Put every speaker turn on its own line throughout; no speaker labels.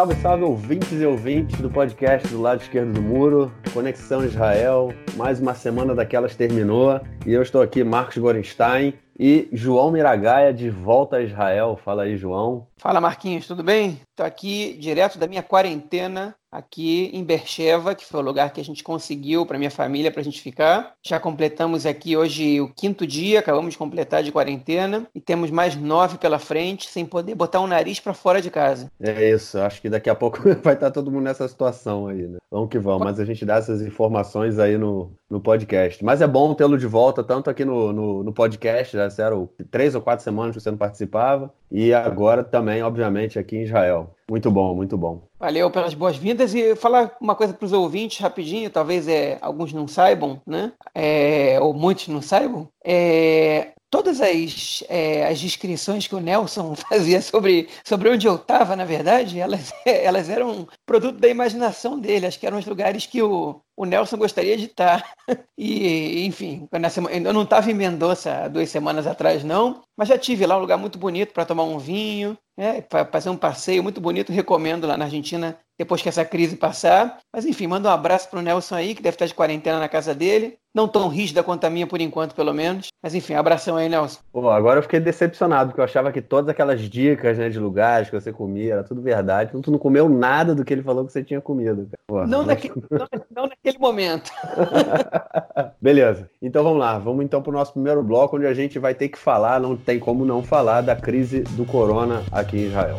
Salve, salve, ouvintes e ouvintes do podcast do lado esquerdo do muro, Conexão Israel. Mais uma semana daquelas terminou e eu estou aqui, Marcos Gorenstein e João Miragaia de volta a Israel. Fala aí, João.
Fala, Marquinhos, tudo bem? Estou aqui direto da minha quarentena aqui em Bercheva, que foi o lugar que a gente conseguiu para minha família para a gente ficar. Já completamos aqui hoje o quinto dia, acabamos de completar de quarentena e temos mais nove pela frente, sem poder botar o um nariz para fora de casa.
É isso, acho que daqui a pouco vai estar todo mundo nessa situação aí, né? Vamos que vamos, mas a gente dá essas informações aí no, no podcast. Mas é bom tê-lo de volta, tanto aqui no, no, no podcast, já eram três ou quatro semanas que você não participava, e agora também, obviamente, aqui em Israel. Muito bom, muito bom.
Valeu pelas boas-vindas e falar uma coisa para os ouvintes rapidinho, talvez é, alguns não saibam, né? É, ou muitos não saibam. É, todas as, é, as descrições que o Nelson fazia sobre, sobre onde eu estava, na verdade, elas, elas eram produto da imaginação dele. Acho que eram os lugares que o, o Nelson gostaria de estar. E, enfim, eu não estava em Mendoza duas semanas atrás, não, mas já tive lá um lugar muito bonito para tomar um vinho, né, para fazer um passeio muito bonito. Recomendo lá na Argentina depois que essa crise passar. Mas enfim, manda um abraço para o Nelson aí, que deve estar de quarentena na casa dele. Não tão rígida quanto a minha por enquanto, pelo menos. Mas enfim, abração aí, Nelson.
Pô, agora eu fiquei decepcionado, porque eu achava que todas aquelas dicas né, de lugares que você comia era tudo verdade. Então tu não comeu nada do que ele falou que você tinha comido.
Pô, não, mas... naquele, não, não naquele momento.
Beleza. Então vamos lá. Vamos então para o nosso primeiro bloco, onde a gente vai ter que falar, não tem como não falar, da crise do corona aqui em Israel.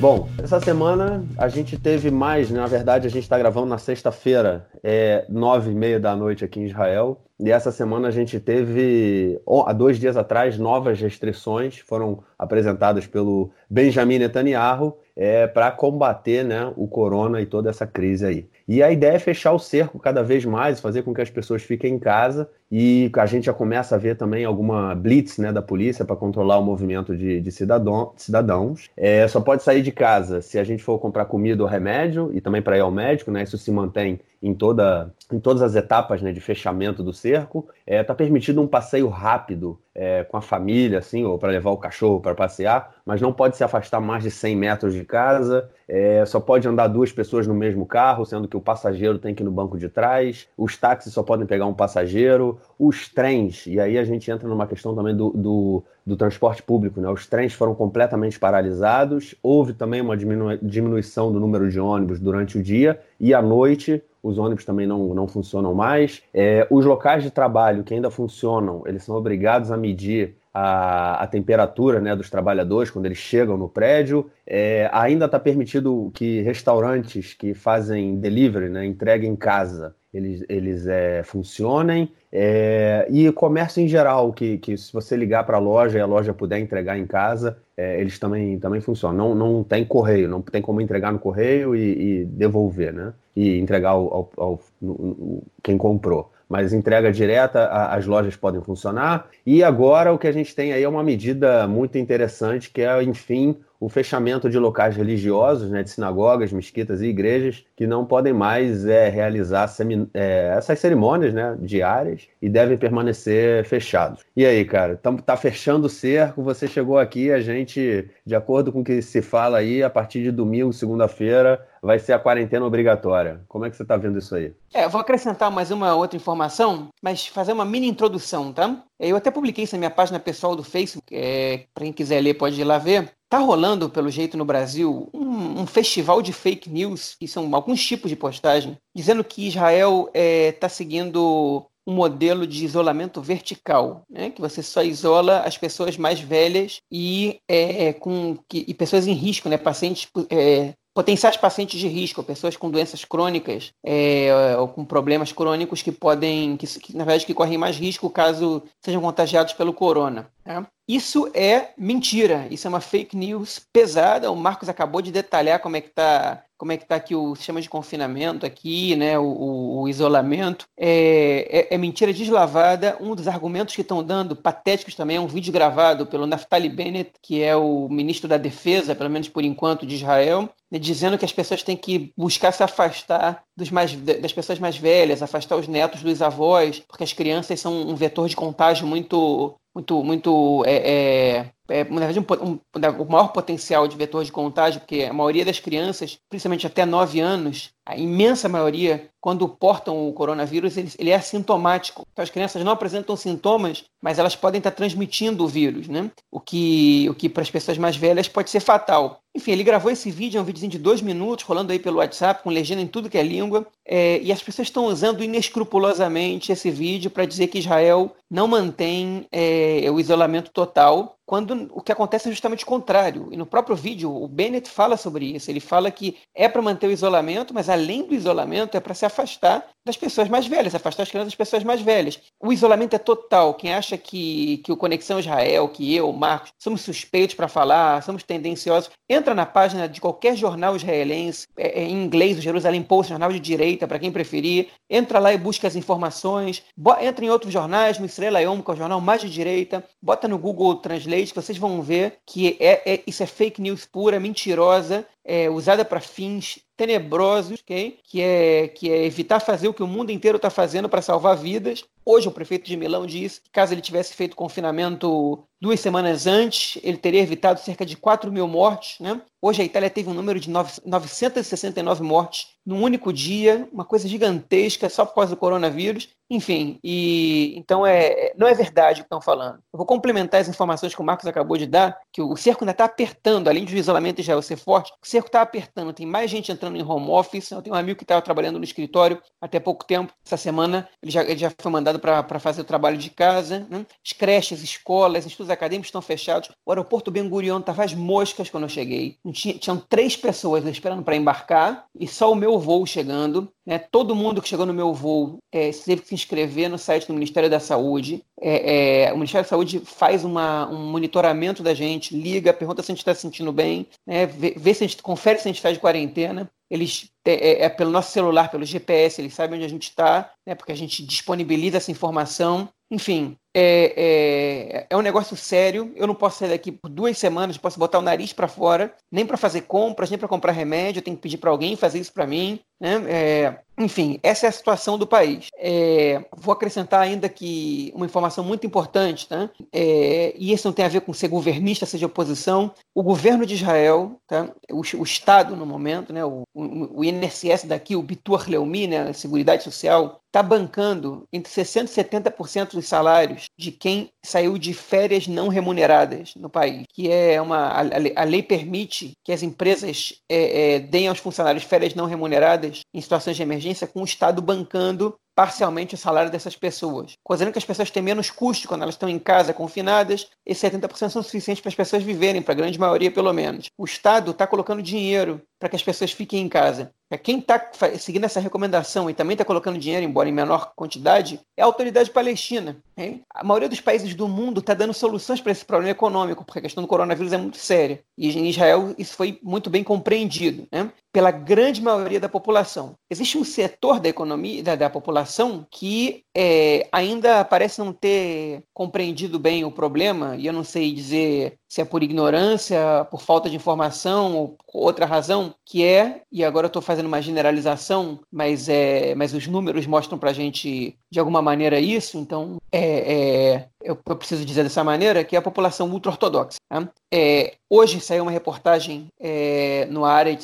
Bom, essa semana a gente teve mais, né? na verdade a gente está gravando na sexta-feira, é nove e meia da noite aqui em Israel, e essa semana a gente teve, há dois dias atrás, novas restrições foram apresentadas pelo Benjamin Netanyahu é, para combater né, o corona e toda essa crise aí. E a ideia é fechar o cerco cada vez mais, fazer com que as pessoas fiquem em casa e a gente já começa a ver também alguma blitz né, da polícia para controlar o movimento de, de cidadão, cidadãos. É, só pode sair de casa se a gente for comprar comida ou remédio e também para ir ao médico, né? Isso se mantém em, toda, em todas as etapas né, de fechamento do cerco. Está é, tá permitido um passeio rápido é, com a família, assim, ou para levar o cachorro para passear, mas não pode se afastar mais de 100 metros de casa. É, só pode andar duas pessoas no mesmo carro, sendo que o passageiro tem que ir no banco de trás. Os táxis só podem pegar um passageiro. Os trens, e aí a gente entra numa questão também do, do, do transporte público, né? Os trens foram completamente paralisados. Houve também uma diminu diminuição do número de ônibus durante o dia e à noite os ônibus também não, não funcionam mais. É, os locais de trabalho que ainda funcionam, eles são obrigados a medir a, a temperatura né, dos trabalhadores quando eles chegam no prédio. É, ainda está permitido que restaurantes que fazem delivery, né, entrega em casa, eles, eles é, funcionem. É, e comércio em geral, que, que se você ligar para a loja e a loja puder entregar em casa, é, eles também, também funcionam. Não, não tem correio, não tem como entregar no correio e, e devolver, né? E entregar ao, ao, ao no, no, quem comprou mas entrega direta, a, as lojas podem funcionar. E agora o que a gente tem aí é uma medida muito interessante, que é, enfim, o fechamento de locais religiosos, né, de sinagogas, mesquitas e igrejas, que não podem mais é, realizar é, essas cerimônias né, diárias e devem permanecer fechados. E aí, cara, estamos tá fechando o cerco, você chegou aqui, a gente, de acordo com o que se fala aí, a partir de domingo, segunda-feira, vai ser a quarentena obrigatória. Como é que você está vendo isso aí?
É, vou acrescentar mais uma outra informação, mas fazer uma mini introdução, tá? Eu até publiquei isso na minha página pessoal do Facebook, é, para quem quiser ler pode ir lá ver. Tá rolando, pelo jeito, no Brasil, um, um, festival de fake news, que são alguns tipos de postagem, dizendo que Israel está é, tá seguindo um modelo de isolamento vertical, né? que você só isola as pessoas mais velhas e, é, é com, que, e pessoas em risco, né? pacientes é, potenciais pacientes de risco, pessoas com doenças crônicas é, ou com problemas crônicos que podem, que, que, na verdade, que correm mais risco caso sejam contagiados pelo corona. Né? Isso é mentira, isso é uma fake news pesada. O Marcos acabou de detalhar como é que está como é que está aqui o sistema de confinamento aqui, né, o, o, o isolamento. É, é, é, mentira deslavada. Um dos argumentos que estão dando, patéticos também, é um vídeo gravado pelo Naftali Bennett, que é o ministro da Defesa, pelo menos por enquanto, de Israel, né, dizendo que as pessoas têm que buscar se afastar dos mais, das pessoas mais velhas, afastar os netos dos avós, porque as crianças são um vetor de contágio muito muito, muito é, é, é, na verdade, um, um, o maior potencial de vetor de contágio, porque a maioria das crianças, principalmente até 9 anos, a imensa maioria, quando portam o coronavírus, ele, ele, é assintomático. Então, as crianças não apresentam sintomas, mas elas podem estar transmitindo o vírus, né? O que, o que para as pessoas mais velhas pode ser fatal. Enfim, ele gravou esse vídeo, é um videozinho de dois minutos, rolando aí pelo WhatsApp, com legenda em tudo que é língua, é, e as pessoas estão usando inescrupulosamente esse vídeo para dizer que Israel não mantém é, o isolamento total, quando o que acontece é justamente o contrário. E no próprio vídeo, o Bennett fala sobre isso. Ele fala que é para manter o isolamento, mas além do isolamento, é para se afastar das pessoas mais velhas, afastar as crianças das pessoas mais velhas. O isolamento é total. Quem acha que, que o Conexão Israel, que eu, Marcos, somos suspeitos para falar, somos tendenciosos, entra na página de qualquer jornal israelense, é, é, em inglês, o Jerusalém Post, jornal de direita, para quem preferir, entra lá e busca as informações, entra em outros jornais, no Israel Ayom, que é o jornal mais de direita, bota no Google Translate que vocês vão ver que é, é isso é fake news pura, mentirosa, é, usada para fins tenebrosos, okay? que, é, que é evitar fazer o que o mundo inteiro está fazendo para salvar vidas. Hoje o prefeito de Milão disse que caso ele tivesse feito confinamento duas semanas antes, ele teria evitado cerca de 4 mil mortes. Né? Hoje a Itália teve um número de 969 mortes num único dia, uma coisa gigantesca só por causa do coronavírus. Enfim, e então é não é verdade o que estão falando. Eu vou complementar as informações que o Marcos acabou de dar, que o cerco ainda está apertando, além do isolamento Israel ser forte, o cerco está apertando, tem mais gente entrando em home office. Eu tenho um amigo que estava trabalhando no escritório até pouco tempo. Essa semana ele já, ele já foi mandado para fazer o trabalho de casa. Né? As creches, escolas, institutos acadêmicos estão fechados. O aeroporto Ben Gurion estava às moscas quando eu cheguei. Tinha, tinham três pessoas esperando para embarcar e só o meu voo chegando. Né? Todo mundo que chegou no meu voo é, teve que se inscrever no site do Ministério da Saúde. É, é, o Ministério da Saúde faz uma, um monitoramento da gente, liga, pergunta se a gente está se sentindo bem, né? vê, vê, se a gente confere se a gente está de quarentena. Eles é, é, pelo nosso celular, pelo GPS, eles sabem onde a gente está, né? porque a gente disponibiliza essa informação. Enfim, é, é, é, um negócio sério. Eu não posso sair daqui por duas semanas, posso botar o nariz para fora, nem para fazer compras, nem para comprar remédio. Eu tenho que pedir para alguém fazer isso para mim. Né? É, enfim, essa é a situação do país. É, vou acrescentar ainda que uma informação muito importante, tá? É, e isso não tem a ver com ser governista, seja oposição. O governo de Israel, tá? o, o Estado no momento, né? o, o, o INSS daqui, o Bitur Leumi, né? a Seguridade Social, está bancando entre 60% e 70% dos salários de quem saiu de férias não remuneradas no país, que é uma a, a lei permite que as empresas é, é, deem aos funcionários férias não remuneradas em situações de emergência com o Estado bancando parcialmente o salário dessas pessoas, considerando que as pessoas têm menos custo quando elas estão em casa confinadas, esses 70% são suficientes para as pessoas viverem, para a grande maioria pelo menos. O Estado está colocando dinheiro para que as pessoas fiquem em casa. É, quem está seguindo essa recomendação e também está colocando dinheiro, embora em menor quantidade, é a autoridade palestina. Hein? A maioria dos países do mundo está dando soluções para esse problema econômico, porque a questão do coronavírus é muito séria. E em Israel isso foi muito bem compreendido né? Pela grande maioria da população. Existe um setor da economia, da, da população, que é, ainda parece não ter compreendido bem o problema, e eu não sei dizer se é por ignorância, por falta de informação ou outra razão, que é, e agora eu estou fazendo uma generalização, mas, é, mas os números mostram para a gente de alguma maneira isso, então é, é eu, preciso dizer dessa maneira, que é a população ultra-ortodoxa. Né? É, hoje saiu uma reportagem é, no área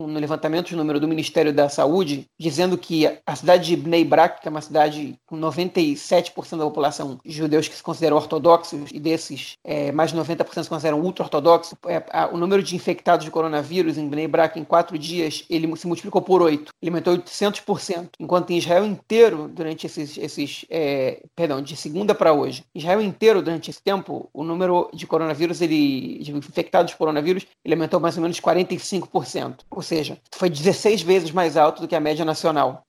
no levantamento de número do Ministério da Saúde, dizendo que a cidade de Bnei Brak, que é uma cidade com 97% da população judeus que se consideram ortodoxos, e desses é, mais de 90% se consideram ultra-ortodoxos, é, o número de infectados de coronavírus em Bnei Brak em quatro dias, ele se multiplicou por oito, ele aumentou 800%, enquanto em Israel inteiro, durante esses, esses é, perdão, de segunda para hoje, Israel inteiro, durante esse tempo, o número de coronavírus, ele, de infectados de coronavírus, ele aumentou mais ou menos 45%. Ou seja, foi 16 vezes mais alto do que a média nacional.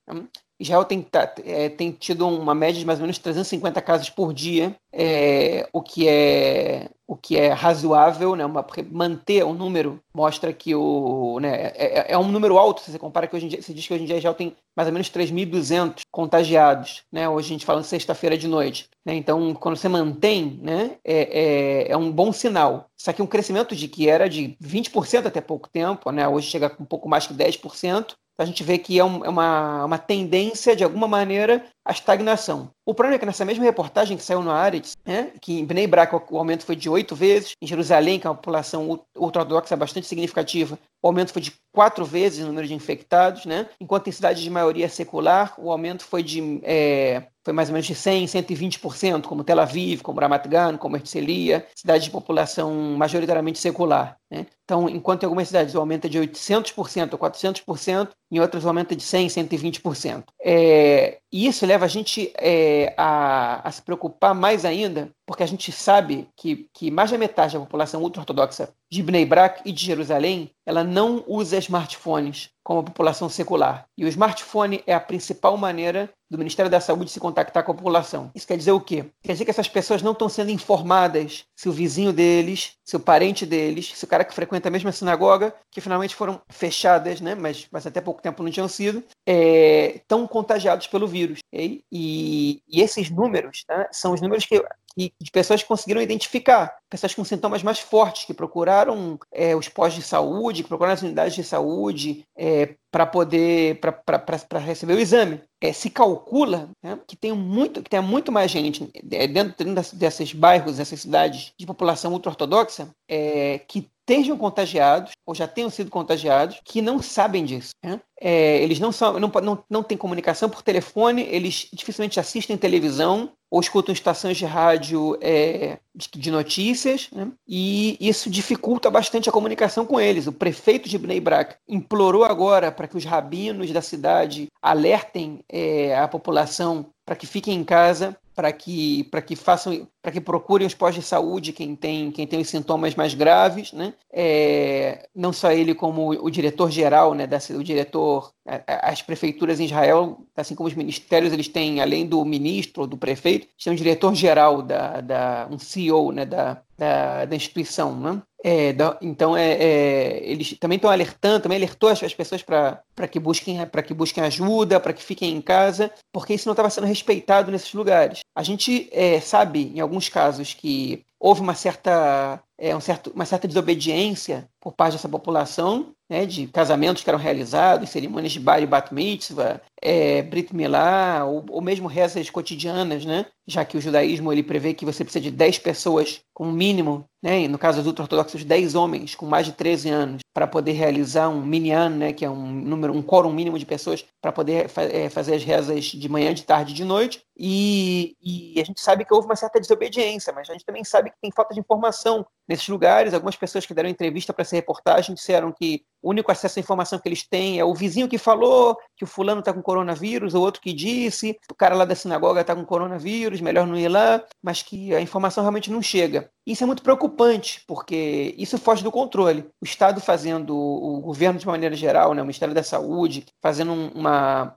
Israel tem, é, tem tido uma média de mais ou menos 350 casos por dia, é, o que é o que é razoável, né? Uma, porque manter o número mostra que o, né, é, é, é, um número alto, se você compara que hoje em dia, você diz que hoje em dia Israel tem mais ou menos 3.200 contagiados, né? Hoje a gente fala sexta-feira de noite, né? Então, quando você mantém, né, é, é, é, um bom sinal. Só que um crescimento de que era de 20% até pouco tempo, né? Hoje chega com um pouco mais que 10%, a gente vê que é, um, é uma, uma tendência, de alguma maneira, a estagnação. O problema é que nessa mesma reportagem que saiu no Aretz, né, que em Bnei Brak o aumento foi de oito vezes, em Jerusalém, que é uma população ultra-ortodoxa bastante significativa, o aumento foi de quatro vezes o número de infectados, né? enquanto em cidades de maioria secular, o aumento foi de é, foi mais ou menos de 100%, 120%, como Tel Aviv, como Ramat Gan, como Herzliya, cidades de população majoritariamente secular. Né? Então, enquanto em algumas cidades o aumento é de 800% ou 400%, em outras o aumento é de 100%, 120%. É, e isso leva a gente é, a, a, se preocupar mais ainda, porque a gente sabe que, que mais da metade da população ultra-ortodoxa de Bnei Brak e de Jerusalém, ela não usa smartphones como a população secular. E o smartphone é a principal maneira do Ministério da Saúde se contactar com a população. Isso quer dizer o quê? Quer dizer que essas pessoas não estão sendo informadas se o vizinho deles, se o parente deles, se o cara que frequenta a mesma sinagoga, que finalmente foram fechadas, né, mas, mas até pouco tempo não tinham sido, estão é, contagiados pelo vírus. E, e, e esses números né, são os números que e de pessoas que conseguiram identificar, pessoas com sintomas mais fortes, que procuraram é, os postos de saúde, que procuraram as unidades de saúde é, para poder para receber o exame. É, se calcula né, que tem muito que tem muito mais gente é, dentro, dentro desses bairros, dessas cidades de população ultra-ortodoxa é, que estejam contagiados ou já tenham sido contagiados que não sabem disso. Né? É, eles não, são, não, não, não têm comunicação por telefone, eles dificilmente assistem televisão ou escutam estações de rádio é, de, de, notícias, né? e isso dificulta bastante a comunicação com eles. O prefeito de Bnei Brak implorou agora para que os rabinos da cidade alertem é, a população para que fiquem em casa para que para que façam para que procurem os pós de saúde quem tem quem tem os sintomas mais graves né é, não só ele como o, diretor geral né da, o diretor as prefeituras em Israel assim como os ministérios eles têm além do ministro do prefeito tem um diretor geral da, da um CEO né da, da, da instituição né é, então é, é, eles também estão alertando, também alertou as, as pessoas para que busquem para que busquem ajuda, para que fiquem em casa, porque isso não estava sendo respeitado nesses lugares. A gente é, sabe, em alguns casos, que houve uma certa, é, um certo, uma certa desobediência por parte dessa população, né, de casamentos que eram realizados, cerimônias de bar e bat mitzvah, é, brit milá, ou, ou, mesmo rezas cotidianas, né, já que o judaísmo ele prevê que você precisa de 10 pessoas com mínimo, né, no caso dos ultra-ortodoxos, 10 homens com mais de 13 anos, para poder realizar um minyan, né, que é um número, um quórum mínimo de pessoas, para poder fa é, fazer as rezas de manhã, de tarde e de noite. E, e a gente sabe que houve uma certa desobediência, mas a gente também sabe que tem falta de informação nesses lugares. Algumas pessoas que deram entrevista para essa reportagem disseram que o único acesso à informação que eles têm é o vizinho que falou que o fulano está com coronavírus, o outro que disse, o cara lá da sinagoga está com coronavírus, melhor não ir lá, mas que a informação realmente não chega. Isso é muito preocupante, porque isso foge do controle. O Estado fazendo, o governo de maneira geral, né, o Ministério da Saúde, fazendo uma,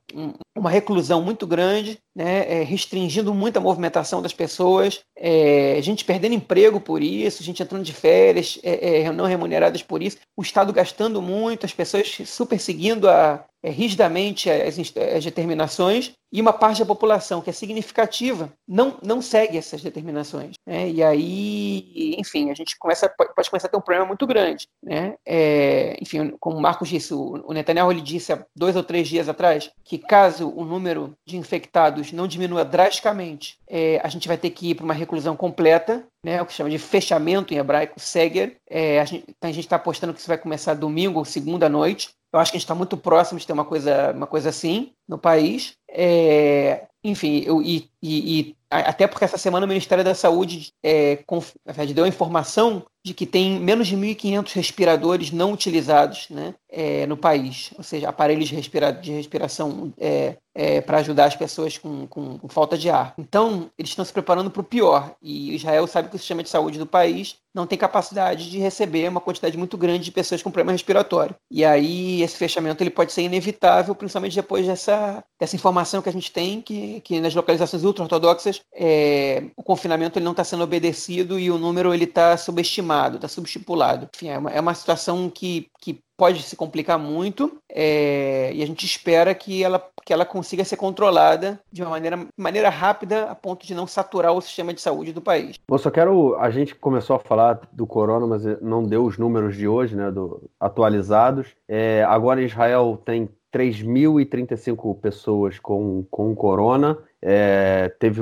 uma reclusão muito grande, né, é, restringindo muito a movimentação das pessoas, é, gente perdendo emprego por isso, gente entrando de férias é, é não remuneradas por isso, o Estado gastando muito, as pessoas super seguindo a, é, rigidamente as, as, determinações e uma parte da população que é significativa não, não segue essas determinações. Né? E aí, enfim, a gente começa, pode começar a ter um problema muito grande. Né? É, enfim, como o Marcos disse, o Netanyahu ele disse há dois ou três dias atrás que caso o número de infectados não diminua drasticamente, é, a gente vai ter que ir para uma reclusão completa, né, o que chama de fechamento em hebraico, Seger. É, a gente está apostando que isso vai começar domingo ou segunda noite. Eu acho que a gente está muito próximo de ter uma coisa, uma coisa assim no país. É, enfim, eu, e, e, e, até porque essa semana o Ministério da Saúde é, conf, deu a informação de que tem menos de 1.500 respiradores não utilizados né, é, no país, ou seja, aparelhos de, respira de respiração é, é, para ajudar as pessoas com, com, com, falta de ar. Então, eles estão se preparando para o pior, e Israel sabe que o sistema de saúde do país não tem capacidade de receber uma quantidade muito grande de pessoas com problema respiratório. E aí, esse fechamento ele pode ser inevitável, principalmente depois dessa, dessa informação que a gente tem, que, que nas localizações ultra-ortodoxas é, o confinamento ele não está sendo obedecido e o número ele está subestimado, está subestipulado. Enfim, é uma, é uma situação que, que pode se complicar muito é, e a gente espera que ela, que ela consiga ser controlada de uma maneira, maneira rápida a ponto de não saturar o sistema de saúde do país.
Eu só quero. A gente começou a falar do corona, mas não deu os números de hoje, né, do, atualizados. É, agora Israel tem 3.035 pessoas com, com corona é, teve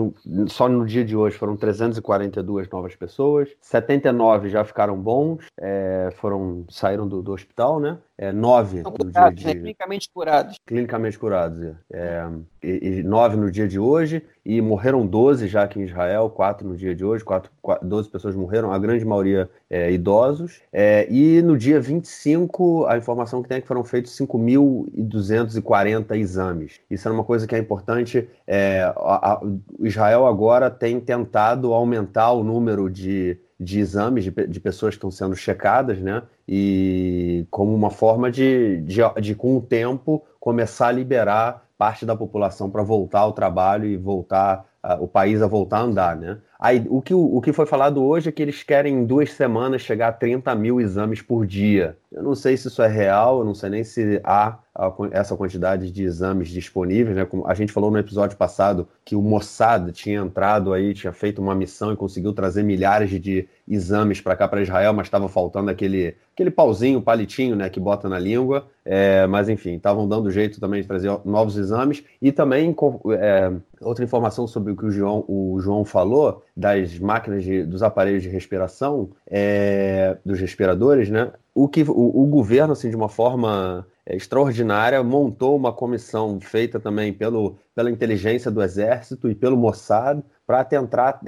só no dia de hoje foram 342 novas pessoas, 79 já ficaram bons, é, foram saíram do, do hospital, né? É, nove
no curados, dia de... né? clinicamente curados.
Clinicamente curados, é. é. E, e, nove no dia de hoje, e morreram 12 já aqui em Israel, quatro no dia de hoje, quatro, quatro 12 pessoas morreram, a grande maioria é, idosos. É, e no dia 25, a informação que tem é que foram feitos 5.240 exames. Isso é uma coisa que é importante. É, a, a, Israel agora tem tentado aumentar o número de de exames de, de, pessoas que estão sendo checadas, né? E como uma forma de, de, de, com o tempo, começar a liberar parte da população para voltar ao trabalho e voltar uh, o país a voltar a andar, né? Aí, o, que, o, o que foi falado hoje é que eles querem em duas semanas chegar a 30 mil exames por dia. Eu não sei se isso é real, eu não sei nem se há essa quantidade de exames disponíveis, né? Como a gente falou no episódio passado que o Mossad tinha entrado aí, tinha feito uma missão e conseguiu trazer milhares de exames para cá para Israel, mas estava faltando aquele aquele pauzinho, palitinho, né, que bota na língua. É, mas enfim, estavam dando jeito também de trazer novos exames e também é, outra informação sobre o que o João, o João falou das máquinas de, dos aparelhos de respiração, é, dos respiradores, né? O que o, o governo, assim, de uma forma é, extraordinária, montou uma comissão feita também pelo, pela inteligência do Exército e pelo Mossad para tentar,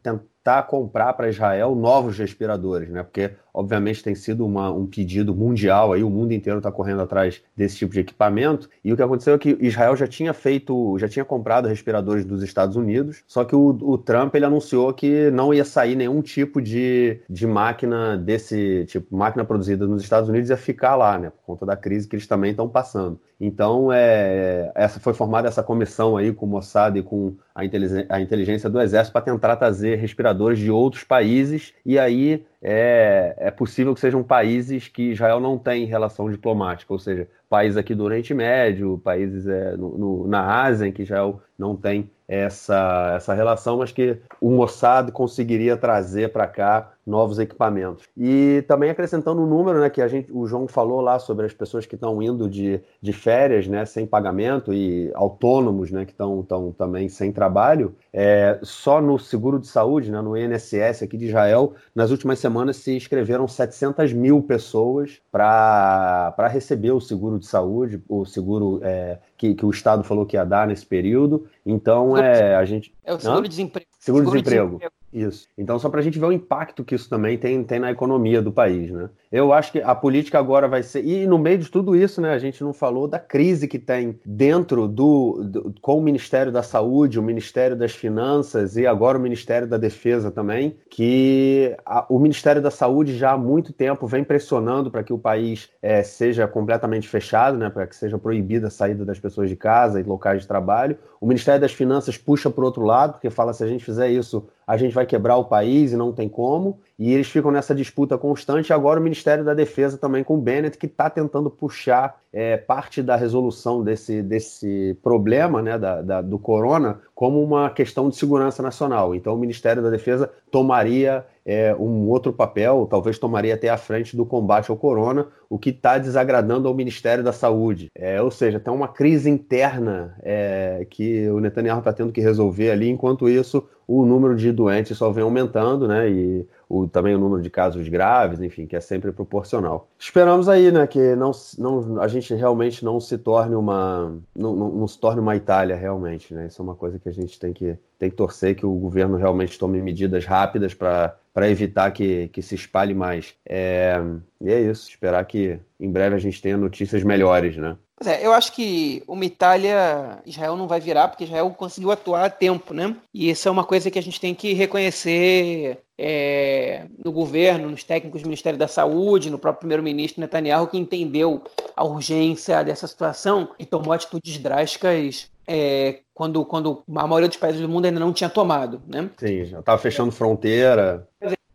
tentar comprar para Israel novos respiradores, né? Porque obviamente tem sido uma, um pedido mundial aí, o mundo inteiro está correndo atrás desse tipo de equipamento. E o que aconteceu é que Israel já tinha feito, já tinha comprado respiradores dos Estados Unidos, só que o, o Trump ele anunciou que não ia sair nenhum tipo de, de máquina desse tipo, máquina produzida nos Estados Unidos ia ficar lá, né? Por conta da crise que eles também estão passando. Então, é, essa foi formada essa comissão aí com o Mossad e com a inteligência, a inteligência do Exército para tentar trazer respiradores de outros países e aí é, é possível que sejam países que Israel não tem relação diplomática, ou seja, países aqui do Oriente Médio, países é, no, no, na Ásia, em que Israel não tem essa, essa relação, mas que o Mossad conseguiria trazer para cá novos equipamentos. E também acrescentando o um número, né, que a gente, o João falou lá sobre as pessoas que estão indo de, de férias, né, sem pagamento e autônomos, né, que estão também sem trabalho, é, só no seguro de saúde, né, no INSS aqui de Israel, nas últimas semanas se inscreveram 700 mil pessoas para receber o seguro de saúde, o seguro é, que, que o Estado falou que ia dar nesse período. Então, é, a gente...
É o seguro-desemprego.
Seguro-desemprego. Isso. Então, só para a gente ver o impacto que isso também tem, tem na economia do país, né? Eu acho que a política agora vai ser. E no meio de tudo isso, né? A gente não falou da crise que tem dentro do, do com o Ministério da Saúde, o Ministério das Finanças e agora o Ministério da Defesa também, que a, o Ministério da Saúde já há muito tempo vem pressionando para que o país é, seja completamente fechado, né? Para que seja proibida a saída das pessoas de casa e locais de trabalho. O Ministério das Finanças puxa para o outro lado, porque fala se a gente fizer isso a gente vai quebrar o país e não tem como. E eles ficam nessa disputa constante. Agora o Ministério da Defesa também com o Bennett, que está tentando puxar é, parte da resolução desse, desse problema né, da, da, do corona como uma questão de segurança nacional. Então o Ministério da Defesa tomaria é, um outro papel, talvez tomaria até a frente do combate ao corona, o que está desagradando ao Ministério da Saúde. É, ou seja, tem uma crise interna é, que o Netanyahu está tendo que resolver ali, enquanto isso o número de doentes só vem aumentando, né? E o, também o número de casos graves, enfim, que é sempre proporcional. Esperamos aí, né, que não, não, a gente realmente não se torne uma, não, não, não, se torne uma Itália realmente, né? Isso é uma coisa que a gente tem que, tem que torcer que o governo realmente tome medidas rápidas para para evitar que, que se espalhe mais. É, e é isso, esperar que em breve a gente tenha notícias melhores, né?
Pois é, eu acho que uma Itália, Israel não vai virar, porque Israel conseguiu atuar a tempo, né? E isso é uma coisa que a gente tem que reconhecer é, no governo, nos técnicos do Ministério da Saúde, no próprio primeiro-ministro Netanyahu, que entendeu a urgência dessa situação e tomou atitudes drásticas é, quando, quando a maioria dos países do mundo ainda não tinha tomado, né?
Sim, já estava fechando fronteira.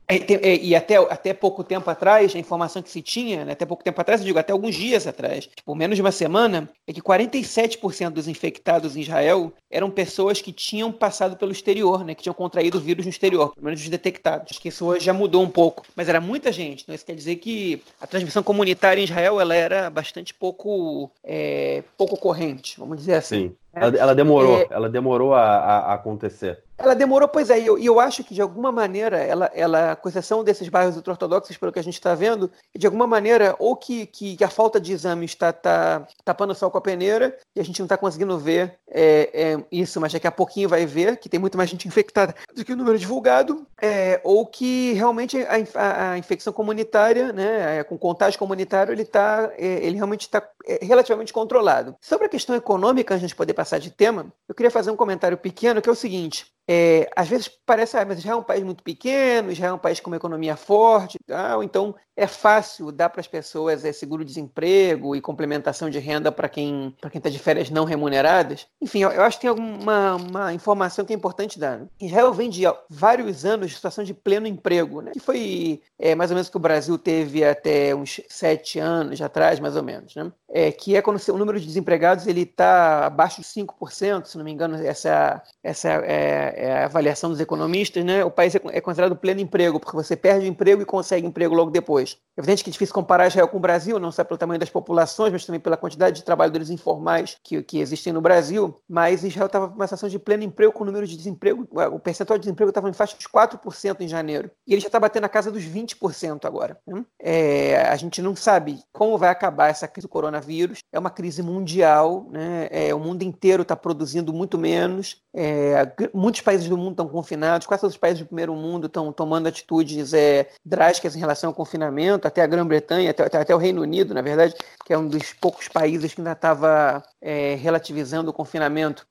É, é, e até, até pouco tempo atrás, a informação que se tinha, né, até pouco tempo atrás, eu digo até alguns dias atrás, tipo, menos de uma semana, é que 47% dos infectados em Israel eram pessoas que tinham passado pelo exterior, né, que tinham contraído o vírus no exterior, pelo menos os detectados. Acho que isso hoje já mudou um pouco, mas era muita gente. Então isso quer dizer que a transmissão comunitária em Israel ela era bastante pouco, é, pouco corrente, vamos dizer assim. Sim.
Ela, ela demorou, é... ela demorou a, a acontecer.
Ela demorou, pois é, e eu, eu, acho que de alguma maneira, ela, ela, com exceção desses bairros ultra-ortodoxos, pelo que a gente está vendo, de alguma maneira, ou que, que, que a falta de exame está tá, tapando o sol com a peneira, e a gente não está conseguindo ver é, é, isso, mas daqui a pouquinho vai ver, que tem muito mais gente infectada do que o número divulgado, é, ou que realmente a, a, a, infecção comunitária, né, é, com contágio comunitário, ele, tá, é, ele realmente está é, relativamente controlado. Sobre a questão econômica, a gente poder passar de tema, eu queria fazer um comentário pequeno, que é o seguinte, é, às vezes parece, ah, mas Israel é um país muito pequeno, Israel é um país com uma economia forte, ah, então é fácil dar para as pessoas é, seguro-desemprego e complementação de renda para quem para quem está de férias não remuneradas. Enfim, eu, acho que tem alguma uma informação que é importante dar. Israel vem de vários anos de situação de pleno emprego, né? que foi é, mais ou menos que o Brasil teve até uns sete anos atrás, mais ou menos. Né? É, que é quando o número de desempregados ele está abaixo de 5%, se não me engano, essa, essa é, é, a avaliação dos economistas, né, o país é, é considerado pleno emprego, porque você perde o emprego e consegue emprego logo depois. É evidente que é difícil comparar Israel com o Brasil, não só pelo tamanho das populações, mas também pela quantidade de trabalhadores informais que, que existem no Brasil, mas Israel estava numa situação de pleno emprego com o número de desemprego, o percentual de desemprego estava em faixa de 4% em janeiro, e ele já está batendo na casa dos 20% agora. Né? É, a gente não sabe como vai acabar essa crise do coronavírus, é uma crise mundial, né? é, o mundo inteiro está produzindo muito menos, é, muitos países do mundo estão confinados, quase todos os países do primeiro mundo estão tomando atitudes é, drásticas em relação ao confinamento, até a Grã-Bretanha, até, até, o Reino Unido, na verdade, que é um dos poucos países que ainda estava é, relativizando o confinamento.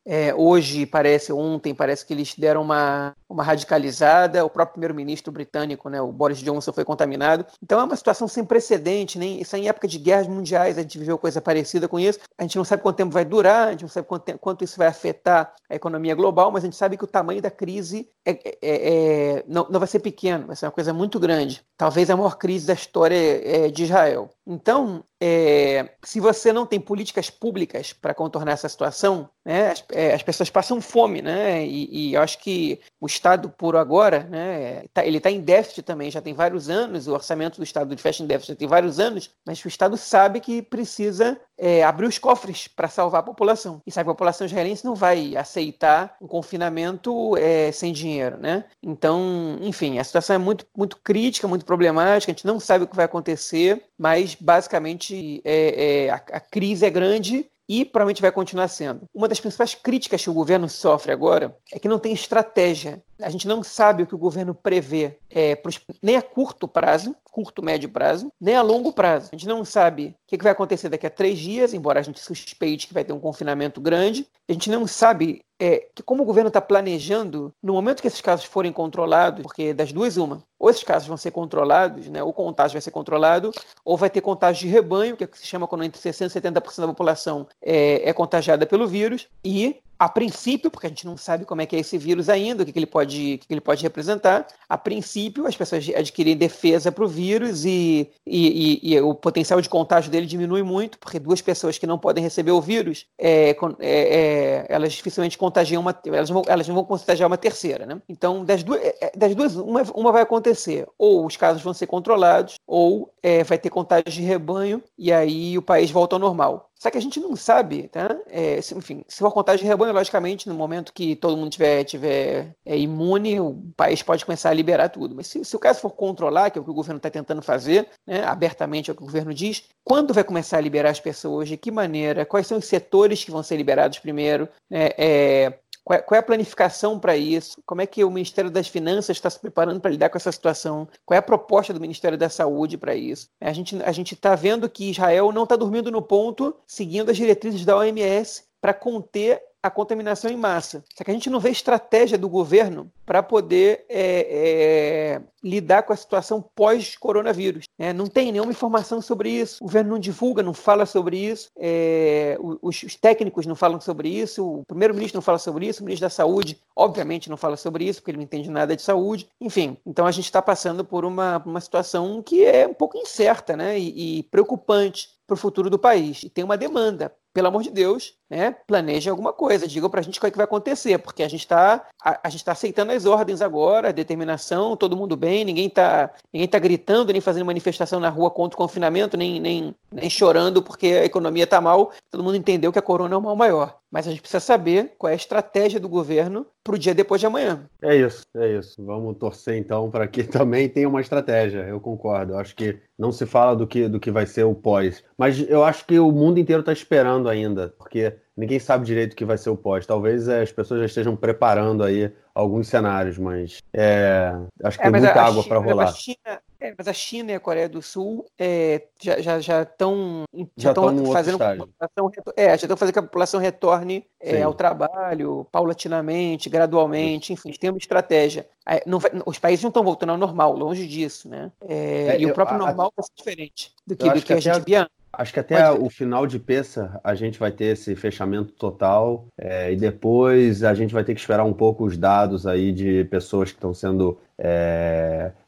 É, hoje, parece, ontem, parece que eles deram uma, uma radicalizada, o próprio primeiro-ministro britânico, né, o Boris Johnson, foi contaminado. Então é uma situação sem precedente, nem isso é em época de guerras mundiais a gente viveu coisa parecida com isso. A gente não sabe quanto tempo vai durar, a gente não sabe quanto, quanto isso vai afetar a economia global, mas a gente sabe que o tamanho da crise é, é, é, não, não vai ser pequeno, vai ser uma coisa muito grande. Talvez a maior crise da história é, de Israel. Então, é, se você não tem políticas públicas para contornar essa situação, né, as, é, as, pessoas passam fome, né? E, e, eu acho que o Estado por agora, né, tá, ele está em déficit também, já tem vários anos, o orçamento do Estado de fecha em déficit já tem vários anos, mas o Estado sabe que precisa é, abrir os cofres para salvar a população. E sabe, a população israelense não vai aceitar um confinamento é, sem dinheiro, né? Então, enfim, a situação é muito, muito crítica, muito problemática, a gente não sabe o que vai acontecer, mas basicamente é, é a, a crise é grande e provavelmente vai continuar sendo. Uma das principais críticas que o governo sofre agora é que não tem estratégia. A gente não sabe o que o governo prevê é, nem a curto prazo, curto, médio prazo, nem a longo prazo. A gente não sabe o que vai acontecer daqui a três dias, embora a gente suspeite que vai ter um confinamento grande. A gente não sabe é, que como o governo está planejando, no momento que esses casos forem controlados, porque das duas uma, ou esses casos vão ser controlados, né, ou o contágio vai ser controlado, ou vai ter contágio de rebanho, que é o que se chama quando entre 60% e 70% da população é, é contagiada pelo vírus, e a princípio, porque a gente não sabe como é que é esse vírus ainda, o que, que ele, pode, que, que ele pode representar, a princípio as pessoas adquirem defesa para o vírus e, e, e, e, o potencial de contágio dele diminui muito, porque duas pessoas que não podem receber o vírus, é, é, é, elas dificilmente contagiam uma, elas vão, elas não vão contagiar uma terceira, né? Então, das duas, é, é, das duas uma, uma vai acontecer, ou os casos vão ser controlados, ou é, vai ter contágio de rebanho, e aí o país volta ao normal. Só que a gente não sabe, tá? É, se, enfim, se for contagem de rebanho, logicamente, no momento que todo mundo tiver, tiver é, imune, o país pode começar a liberar tudo. Mas se, se o caso for controlar, que é o que o governo está tentando fazer, né, abertamente é o que o governo diz, quando vai começar a liberar as pessoas, de que maneira, quais são os setores que vão ser liberados primeiro, né, é, qual é, qual é a planificação para isso? Como é que o Ministério das Finanças está se preparando para lidar com essa situação? Qual é a proposta do Ministério da Saúde para isso? A gente a está vendo que Israel não está dormindo no ponto, seguindo as diretrizes da OMS para conter a contaminação em massa. Só que a gente não vê estratégia do governo para poder é, é, lidar com a situação pós-coronavírus. Né? Não tem nenhuma informação sobre isso, o governo não divulga, não fala sobre isso, é, os, os, técnicos não falam sobre isso, o primeiro-ministro não fala sobre isso, o ministro da Saúde, obviamente, não fala sobre isso, porque ele não entende nada de saúde. Enfim, então a gente está passando por uma, uma situação que é um pouco incerta né? e, e preocupante para o futuro do país. E tem uma demanda pelo amor de Deus, né, planeje alguma coisa, digam para a gente o que, é que vai acontecer, porque a gente está a, a, gente tá aceitando as ordens agora, a determinação, todo mundo bem, ninguém está ninguém tá gritando, nem fazendo manifestação na rua contra o confinamento, nem, nem, nem chorando porque a economia está mal, todo mundo entendeu que a corona é o mal maior. Mas a gente precisa saber qual é a estratégia do governo para o dia depois de amanhã.
É isso, é isso. Vamos torcer então para que também tenha uma estratégia. Eu concordo. Eu acho que não se fala do que, do que vai ser o pós. Mas eu acho que o mundo inteiro está esperando ainda, porque ninguém sabe direito o que vai ser o pós. Talvez é, as pessoas já estejam preparando aí alguns cenários, mas é, acho que é, tem muita água para rolar. A
China, é, mas a China e a Coreia do Sul é, já estão já, já já fazendo que a população, é, já estão fazendo que a população retorne é, ao trabalho paulatinamente, gradualmente, enfim, tem uma estratégia. Não, os países não estão voltando ao normal, longe disso, né? É, e eu, o próprio normal a, vai ser diferente do que, do que, que a gente via
Acho que até o final de peça a gente vai ter esse fechamento total é, e depois a gente vai ter que esperar um pouco os dados aí de pessoas que estão sendo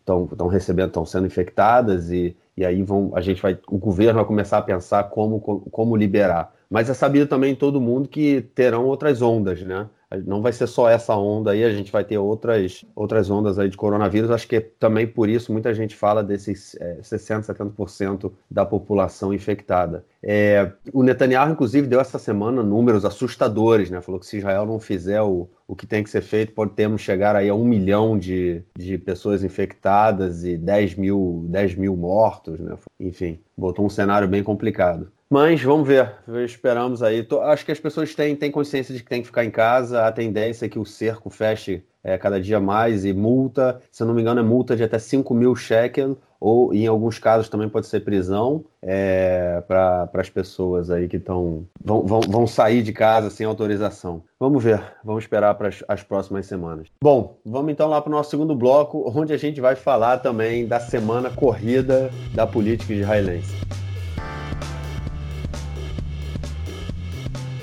estão recebendo estão sendo infectadas e, e aí vão a gente vai o governo vai começar a pensar como como liberar. Mas é sabido também todo mundo que terão outras ondas né não vai ser só essa onda aí, a gente vai ter outras, outras ondas aí de coronavírus. Acho que é também por isso muita gente fala desses é, 60%, 70% da população infectada. É, o Netanyahu, inclusive, deu essa semana números assustadores, né? Falou que se Israel não fizer o, o que tem que ser feito, podemos chegar aí a um milhão de, de pessoas infectadas e 10 mil, 10 mil mortos, né? Enfim, botou um cenário bem complicado. Mas vamos ver, esperamos aí. Tô, acho que as pessoas têm, têm consciência de que tem que ficar em casa. A tendência é que o cerco feche é, cada dia mais e multa, se eu não me engano, é multa de até 5 mil shekel, ou em alguns casos também pode ser prisão é, para as pessoas aí que estão vão, vão, vão sair de casa sem autorização. Vamos ver, vamos esperar para as próximas semanas. Bom, vamos então lá para o nosso segundo bloco, onde a gente vai falar também da semana corrida da política israelense.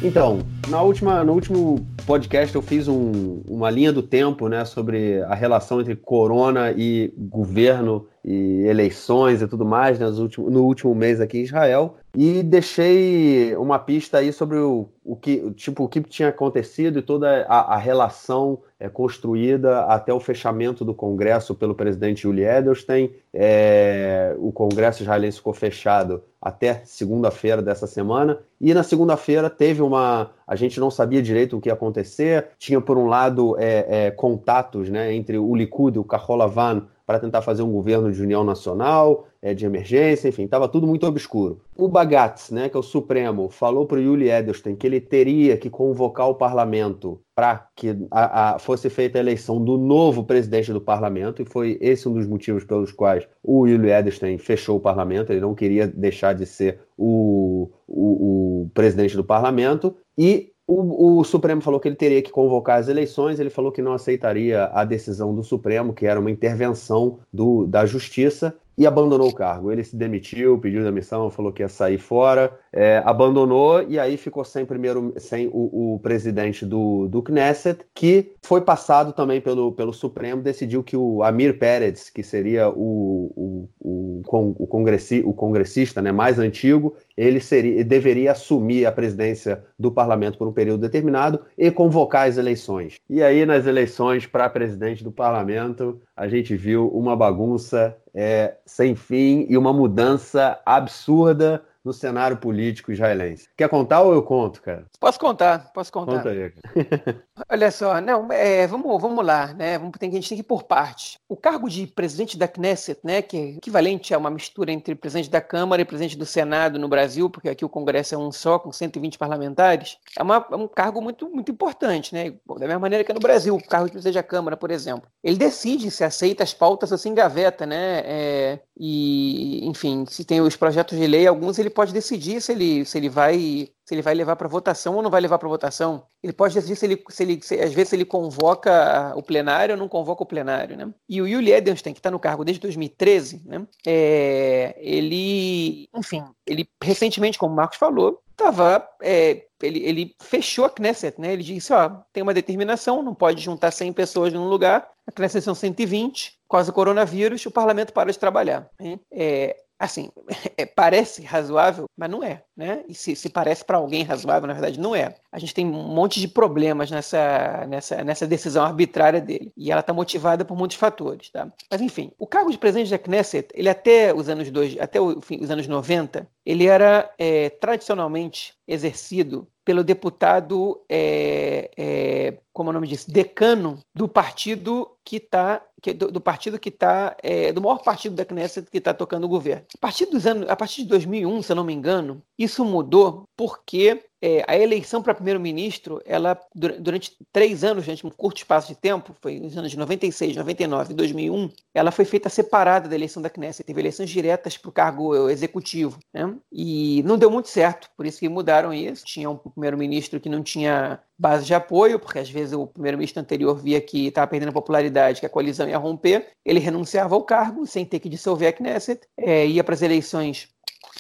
Então, na última, no último podcast eu fiz um, uma linha do tempo né, sobre a relação entre corona e governo e eleições e tudo mais né, no último mês aqui em Israel e deixei uma pista aí sobre o, o que tipo o que tinha acontecido e toda a, a relação é, construída até o fechamento do Congresso pelo presidente Yuli Edelstein. É, o Congresso israelense ficou fechado até segunda-feira dessa semana e na segunda-feira teve uma a gente não sabia direito o que ia acontecer. Tinha por um lado é, é contatos né, entre o Likud e o Kaholavan para tentar fazer um governo de união nacional, é, de emergência, enfim, estava tudo muito obscuro. O Bagatz, né, que é o Supremo, falou para o Yuli Edelstein que ele teria que convocar o parlamento para que a, a, fosse feita a eleição do novo presidente do parlamento, e foi esse um dos motivos pelos quais o Yuli Edelstein fechou o parlamento, ele não queria deixar de ser o, o, o presidente do parlamento, e o, o, Supremo falou que ele teria que convocar as eleições, ele falou que não aceitaria a decisão do Supremo, que era uma intervenção do, da Justiça, e abandonou o cargo. Ele se demitiu, pediu demissão, falou que ia sair fora, é, abandonou e aí ficou sem primeiro sem o, o, presidente do, do Knesset, que foi passado também pelo, pelo Supremo, decidiu que o Amir Pérez, que seria o, o, o, o, congressi, o congressista né, mais antigo, ele seria, deveria assumir a presidência do parlamento por um período determinado e convocar as eleições. E aí, nas eleições para presidente do parlamento, a gente viu uma bagunça é, sem fim e uma mudança absurda no cenário político israelense. Quer contar ou eu conto, cara?
Posso contar, posso contar. Conta aí. Olha só, não, é, vamos, vamos lá, né? Vamos, tem, a gente tem que ir por parte. O cargo de presidente da Knesset, né, que é equivalente a uma mistura entre presidente da Câmara e presidente do Senado no Brasil, porque aqui o Congresso é um só, com 120 parlamentares, é, uma, é um cargo muito, muito importante, né? Da mesma maneira que é no Brasil, o cargo de presidente da Câmara, por exemplo. Ele decide se aceita as pautas ou se engaveta, né? É, e, enfim, se tem os projetos de lei, alguns ele pode decidir se ele, se ele vai se ele vai levar para votação ou não vai levar para votação. Ele pode decidir se ele, se ele se, às vezes, ele convoca o plenário ou não convoca o plenário, né? E o Yuli Edelstein, que está no cargo desde 2013, né? É, ele, enfim, ele recentemente, como o Marcos falou, estava é, ele, ele, fechou a Knesset, né? Ele disse, ó, tem uma determinação, não pode juntar 100 pessoas num lugar, a Knesset são 120, por causa do coronavírus, o parlamento para de trabalhar. Né? É, assim, é, parece razoável, mas não é, né? E se, se parece para alguém razoável, na verdade não é. A gente tem um monte de problemas nessa, nessa, nessa decisão arbitrária dele. E ela está motivada por muitos fatores, tá? Mas enfim, o cargo de presidente da Knesset, ele até os anos dois, até o, fim, os anos 90, ele era é, tradicionalmente exercido pelo deputado, é, é, como o nome disso, decano do partido que está do, do, partido que está é, do maior partido da Knesset que está tocando o governo. A partir dos anos, a partir de 2001, se eu não me engano, isso mudou porque é, a eleição para primeiro-ministro, ela durante três anos, durante um curto espaço de tempo, foi nos anos de 96, 99 e 2001, ela foi feita separada da eleição da Knesset. Teve eleições diretas para o cargo executivo, né? E não deu muito certo, por isso que mudaram isso. Tinha um primeiro-ministro que não tinha base de apoio, porque às vezes o primeiro-ministro anterior via que estava perdendo popularidade, que a coalizão ia romper, ele renunciava ao cargo sem ter que dissolver a Knesset, é, ia para as eleições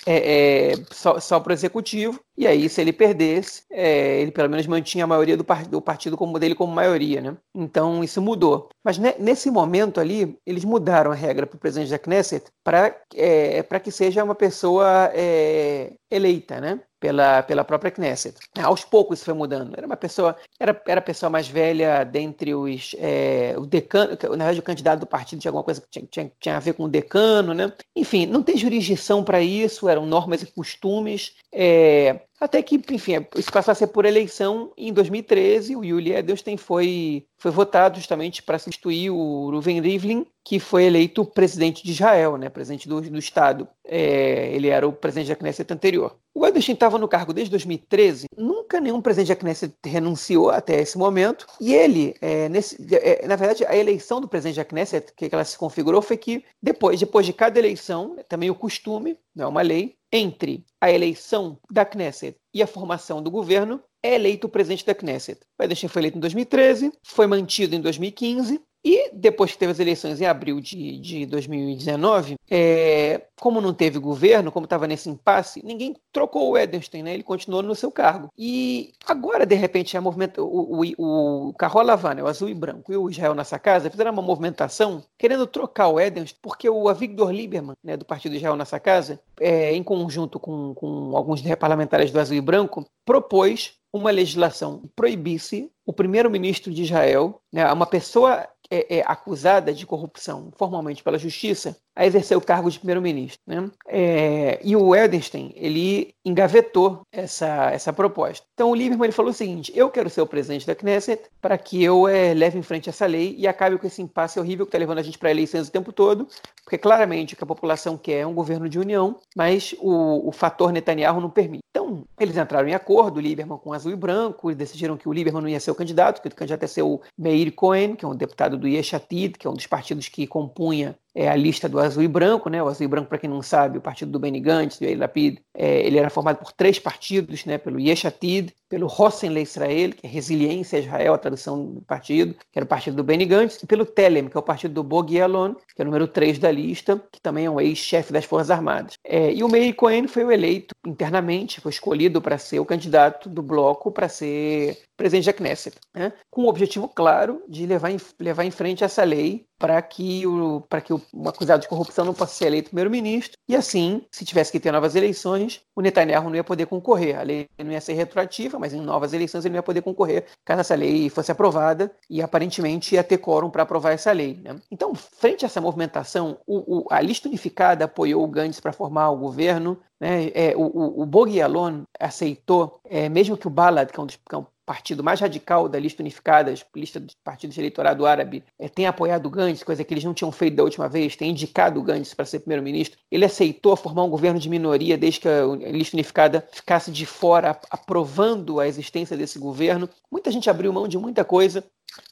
é, é, só, só para o executivo, e aí, se ele perdesse, é, ele pelo menos mantinha a maioria do, par do, partido como dele como maioria, né? Então, isso mudou. Mas ne nesse momento ali, eles mudaram a regra para o presidente da Knesset para é, que seja uma pessoa é, eleita, né? pela, pela própria Knesset. Aos poucos isso foi mudando. Era uma pessoa, era, era a pessoa mais velha dentre os. É, o decano, na verdade, o candidato do partido tinha alguma coisa que tinha, tinha, tinha a ver com o decano, né? Enfim, não tem jurisdição para isso, eram normas e costumes. É, até que, enfim, isso passou a ser por eleição em 2013. O Yuli Edelstein foi, foi votado justamente para substituir o Ruven Rivlin, que foi eleito presidente de Israel, né, presidente do, do Estado. É, ele era o presidente da Knesset anterior. O Edelstein estava no cargo desde 2013. Nunca nenhum presidente da Knesset renunciou até esse momento. E ele, é, nesse, é, na verdade, a eleição do presidente da Knesset, que ela se configurou, foi que depois, depois de cada eleição, também o costume, não é uma lei, entre a eleição da Knesset e a formação do governo, é eleito o presidente da Knesset. O Edelstein foi eleito em 2013, foi mantido em 2015 e depois que teve as eleições em abril de, de 2019, é, como não teve governo, como estava nesse impasse, ninguém trocou o Edenstein, né? ele continuou no seu cargo. E agora, de repente, a movimenta, o, o, o Carrola o azul e branco, e o Israel nessa casa fizeram uma movimentação querendo trocar o Edenstein, porque o Avigdor Lieberman, né, do Partido Israel nessa casa, é, em conjunto com, com alguns parlamentares do azul e branco, propôs uma legislação que proibisse o primeiro-ministro de Israel, né, uma pessoa é, é, acusada de corrupção formalmente pela justiça, a exercer o cargo de primeiro-ministro. Né? É, e o Edelstein, ele engavetou essa, essa proposta. Então o Lieberman ele falou o seguinte, eu quero ser o presidente da Knesset para que eu é, leve em frente essa lei e acabe com esse impasse horrível que está levando a gente para eleições o tempo todo, porque claramente o que a população quer é um governo de união, mas o, o fator Netanyahu não permite. Então, eles entraram em acordo, o Lieberman com azul e branco, decidiram que o Lieberman não ia ser o candidato, que o candidato ia ser o Meir Cohen, que é um deputado do Yesh Atid, que é um dos partidos que compunha é a lista do azul e branco, né? O azul e branco, para quem não sabe, o partido do Benny Gantz, do Yair Lapid, é, ele era formado por três partidos, né? Pelo Yesh Atid, pelo Hossein Le Israel, que é Resiliência Israel, a tradução do partido, que era o partido do Benny Gantz, e pelo Telem, que é o partido do Bogi que é o número 3 da lista, que também é um ex-chefe das Forças Armadas. É, e o Meir Cohen foi eleito internamente, foi escolhido para ser o candidato do bloco para ser presidente da Knesset, né? com o objetivo claro de levar em, levar em frente essa lei para que, o, que o um acusado de corrupção não possa ser eleito primeiro-ministro. E assim, se tivesse que ter novas eleições, o Netanyahu não ia poder concorrer. A lei não ia ser retroativa, mas em novas eleições ele não ia poder concorrer caso essa lei fosse aprovada e aparentemente ia ter quórum para aprovar essa lei. Né? Então, frente a essa movimentação, o, o, a lista unificada apoiou o Gantz para formar o governo. Né? É, o, o, o aceitou, é, mesmo que o Balad, que é um dos, que é um partido mais radical da lista unificada, lista dos partidos de eleitorado árabe, é, tem apoiado o Gantz, coisa que eles não tinham feito da última vez, tem indicado o Gantz para ser primeiro-ministro. Ele aceitou formar um governo de minoria desde que a lista unificada ficasse de fora, aprovando a existência desse governo. Muita gente abriu mão de muita coisa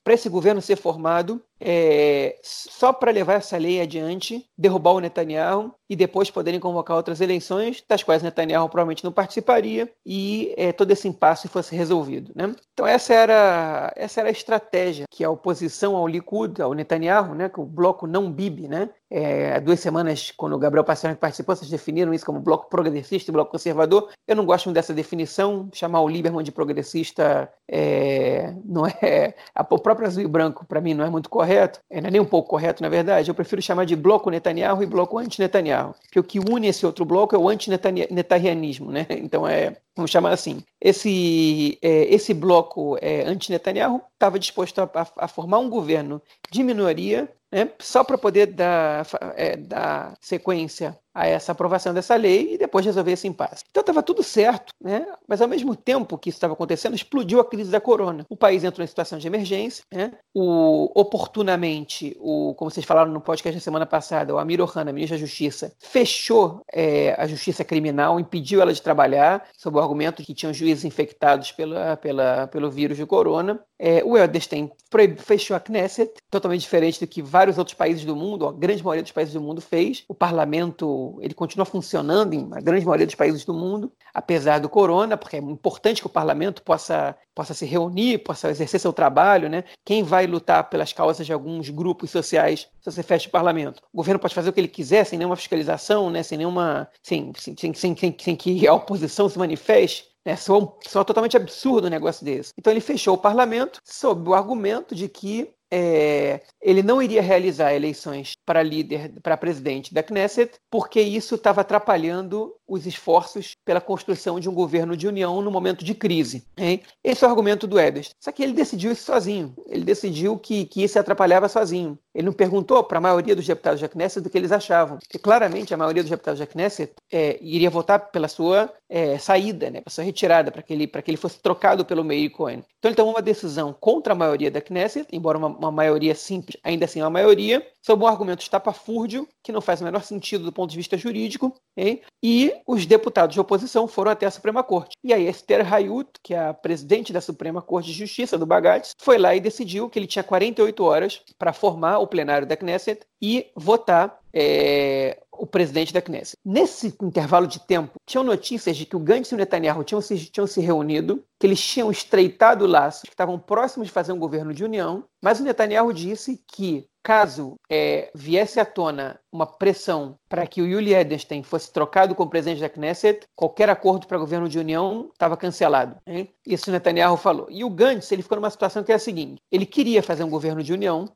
para esse governo ser formado, é, só para levar essa lei adiante, derrubar o Netanyahu e depois poderem convocar outras eleições, das quais Netanyahu provavelmente não participaria, e é, todo esse impasse fosse resolvido. Né? Então essa era, essa era a estratégia que a oposição ao Likud, ao Netanyahu, né, que o bloco não Bibi, né, é, há duas semanas, quando o Gabriel Passarinho participou, vocês definiram isso como bloco progressista e bloco conservador. Eu não gosto muito dessa definição. Chamar o Lieberman de progressista é, não é. O próprio azul e branco, para mim, não é muito correto. É, não é nem um pouco correto, na verdade. Eu prefiro chamar de bloco Netanyahu e bloco anti-Netanyahu. Porque o que une esse outro bloco é o anti-netanyahismo, né? Então é. Vamos chamar assim. Esse, é, esse bloco é, anti-Netanyahu estava disposto a, a, a formar um governo de minoria né, só para poder dar, é, dar, sequência a essa aprovação dessa lei e depois resolver esse impasse. Então estava tudo certo, né? mas ao mesmo tempo que isso estava acontecendo, explodiu a crise da corona. O país entrou em situação de emergência, né? o, oportunamente, o, como vocês falaram no podcast da semana passada, o Amir Ohana, ministro da Justiça, fechou é, a justiça criminal, impediu ela de trabalhar, sob o argumento que tinham juízes infectados pela, pela, pelo vírus de corona. É, o Edelstein fechou a Knesset, totalmente diferente do que vários outros países do mundo, a grande maioria dos países do mundo fez. O parlamento ele continua funcionando em a grande maioria dos países do mundo, apesar do corona, porque é importante que o parlamento possa, possa se reunir, possa exercer seu trabalho. Né? Quem vai lutar pelas causas de alguns grupos sociais se você fecha o parlamento? O governo pode fazer o que ele quiser, sem nenhuma fiscalização, né? sem nenhuma. sem, sem, sem, sem, sem, que a oposição se manifeste. É só, só totalmente absurdo um negócio desse. Então ele fechou o parlamento sob o argumento de que é, ele não iria realizar eleições para líder, para presidente da Knesset, porque isso estava atrapalhando os esforços pela construção de um governo de união no momento de crise. Hein? Esse é o argumento do Edes. Só que ele decidiu isso sozinho. Ele decidiu que, que isso atrapalhava sozinho. Ele não perguntou para a maioria dos deputados da Knesset do que eles achavam. Porque claramente a maioria dos deputados da Knesset é, iria votar pela sua é, saída, né, pela sua retirada, para que, ele, que ele fosse trocado pelo Meir Cohen. Então ele tomou uma decisão contra a maioria da Knesset, embora uma, uma maioria simples, ainda assim uma maioria, sob um argumento estapafúrdio, que não faz o menor sentido do ponto de vista jurídico, okay? e os deputados de oposição foram até a Suprema Corte. E aí Esther Hayut, que é a presidente da Suprema Corte de Justiça do Bagates, foi lá e decidiu que ele tinha 48 horas para formar o plenário da Knesset e votar é, o presidente da Knesset. Nesse intervalo de tempo, tinham notícias de que o Gantz e o Netanyahu tinham se, tinham se reunido, que eles tinham estreitado laços, que estavam próximos de fazer um governo de união, mas o Netanyahu disse que caso é, viesse à tona uma pressão para que o Yuli Edelstein fosse trocado como presidente da Knesset, qualquer acordo para governo de união estava cancelado. Hein? Isso Netanyahu falou. E o Gantz ele ficou numa situação que é a seguinte: ele queria fazer um governo de união,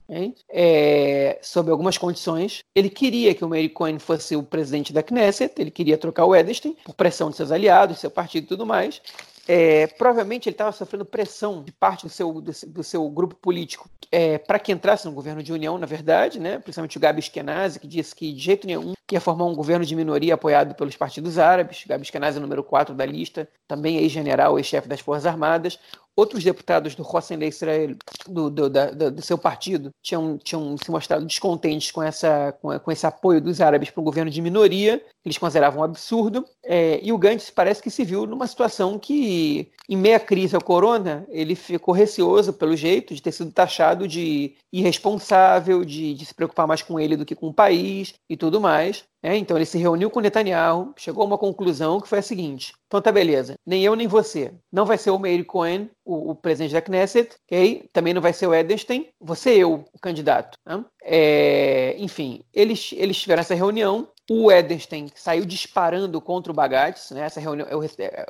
é, sob algumas condições. Ele queria que o Meir Cohen fosse o presidente da Knesset, ele queria trocar o Edelstein por pressão de seus aliados, seu partido e tudo mais. É, provavelmente ele estava sofrendo pressão de parte do seu, do, do seu grupo político é, para que entrasse no governo de união, na verdade, né? principalmente o Gabi Eskenazi, que disse que de jeito nenhum ia formar um governo de minoria apoiado pelos partidos árabes. Gabi Eskenazi é número 4 da lista, também ex-general, ex-chefe das Forças Armadas. Outros deputados do Hossein Israel, do, do, do, do, seu partido, tinham, tinham se mostrado descontentes com, essa, com, com esse apoio dos árabes para o governo de minoria, que eles consideravam um absurdo. É, e o Gantz parece que se viu numa situação que, em meia crise ao corona, ele ficou receoso, pelo jeito, de ter sido taxado de irresponsável, de, de se preocupar mais com ele do que com o país e tudo mais. É, então ele se reuniu com Netanyahu, chegou a uma conclusão que foi a seguinte: então tá beleza, nem eu nem você. Não vai ser o Meir Cohen, o, o presidente da Knesset, ok? Também não vai ser o Edenstein, você eu, o candidato. Né? É, enfim, eles, eles tiveram essa reunião o Edenstein saiu disparando contra o Bagates, né? Essa reunião, eu,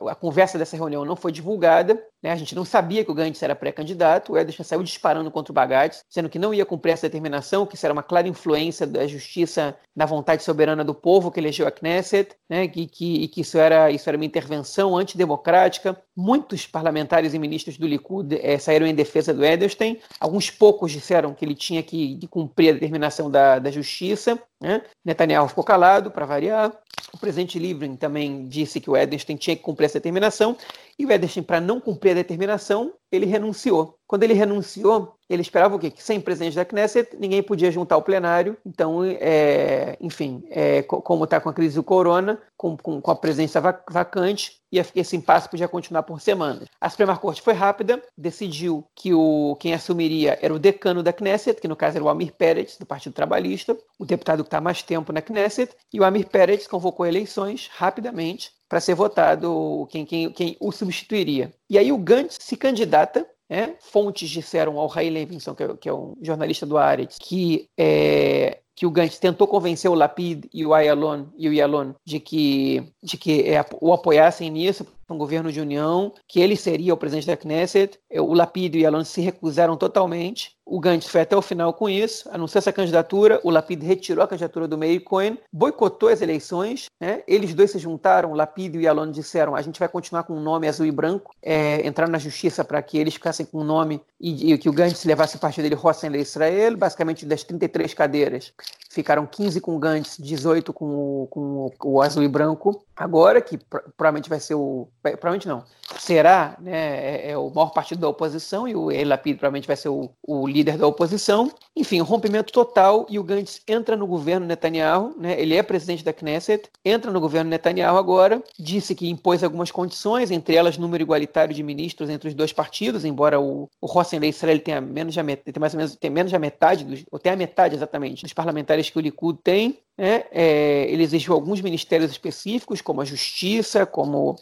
a conversa dessa reunião não foi divulgada, né? A gente não sabia que o Gantz era pré-candidato. O Edenstein saiu disparando contra o Bagates, sendo que não ia cumprir essa determinação, que isso era uma clara influência da justiça na vontade soberana do povo que elegeu a Knesset, né? Que, que, que isso era isso era uma intervenção antidemocrática. Muitos parlamentares e ministros do Likud é, saíram em defesa do Edelstein. Alguns poucos disseram que ele tinha que cumprir a determinação da, da justiça. Né? Netanyahu ficou calado, para variar. O presidente Livrin também disse que o Edenstein tinha que cumprir essa determinação. E o Edenstein, para não cumprir a determinação, ele renunciou. Quando ele renunciou, ele esperava o quê? Que sem presidente da Knesset, ninguém podia juntar o plenário. Então, é, enfim, é, como está com a crise do corona, com, com, com a presença vacante, e esse impasse podia continuar por semanas. A Suprema Corte foi rápida, decidiu que o, quem assumiria era o decano da Knesset, que no caso era o Amir Peretz, do Partido Trabalhista, o deputado que está mais tempo na Knesset, e o Amir Peretz convocou eleições rapidamente para ser votado quem, quem, quem o substituiria. E aí o Gantz se candidata né? Fontes disseram ao Ray Levinson, que é, que é um jornalista do Aretz, que é, que o Gantz tentou convencer o Lapid e o Ayalon e o Yalon de que, de que é, o apoiassem nisso, um governo de união, que ele seria o presidente da Knesset. O Lapid e o Yalon se recusaram totalmente. O Gantz foi até o final com isso, anunciou essa candidatura. O Lapid retirou a candidatura do Meir Cohen, boicotou as eleições. Né? Eles dois se juntaram, o Lapid e o Yalon disseram: a gente vai continuar com o um nome azul e branco, é, entrar na justiça para que eles ficassem com o nome e, e que o Gantz levasse parte dele, Hossein Israel, basicamente das 33 cadeiras ficaram 15 com o Gantz, 18 com o, com o azul e branco. Agora, que provavelmente vai ser o. Provavelmente não. Será né, é, é o maior partido da oposição e o El provavelmente vai ser o, o, líder da oposição. Enfim, um rompimento total e o Gantz entra no governo Netanyahu, né, ele é presidente da Knesset, entra no governo Netanyahu agora, disse que impôs algumas condições, entre elas número igualitário de ministros entre os dois partidos, embora o, o Hossein Israel tenha menos de, tem mais ou menos tem menos da metade, dos, ou tem a metade exatamente, dos parlamentares que o Likud tem. Né? É, ele exigiu alguns ministérios específicos, como a Justiça, como,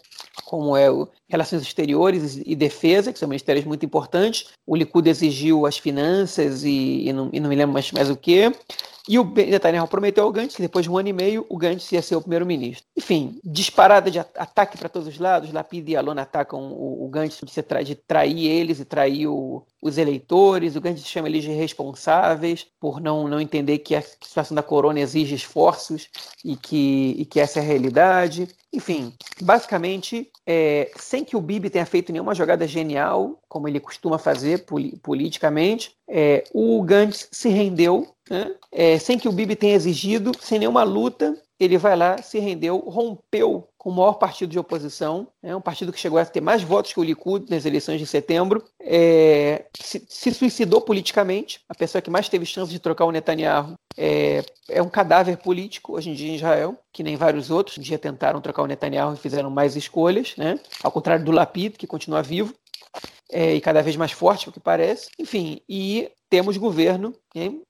como é o Relações Exteriores e Defesa, que são ministérios muito importantes. O Likud exigiu as finanças e, e, não, e não me lembro mais, mais o que. E o Netanyahu prometeu ao Gantz que depois de um ano e meio o Gantz ia ser o primeiro-ministro. Enfim, disparada de ataque para todos os lados. Lapid e Alon atacam o, o Gantz de, tra de trair eles e trair o, os eleitores. O Gantz chama eles de responsáveis por não, não entender que a situação da corona exige esforços e que, e que essa é a realidade. Enfim, basicamente, é, sem que o Bibi tenha feito nenhuma jogada genial, como ele costuma fazer politicamente, é, o Gantz se rendeu, né? é, sem que o Bibi tenha exigido, sem nenhuma luta, ele vai lá, se rendeu, rompeu com o maior partido de oposição, é um partido que chegou a ter mais votos que o Likud nas eleições de setembro, é, se, se, suicidou politicamente, a pessoa que mais teve chance de trocar o Netanyahu é, é, um cadáver político hoje em dia em Israel, que nem vários outros, um dia tentaram trocar o Netanyahu e fizeram mais escolhas, né? ao contrário do Lapid, que continua vivo, é, e cada vez mais forte, o que parece. Enfim, e temos governo,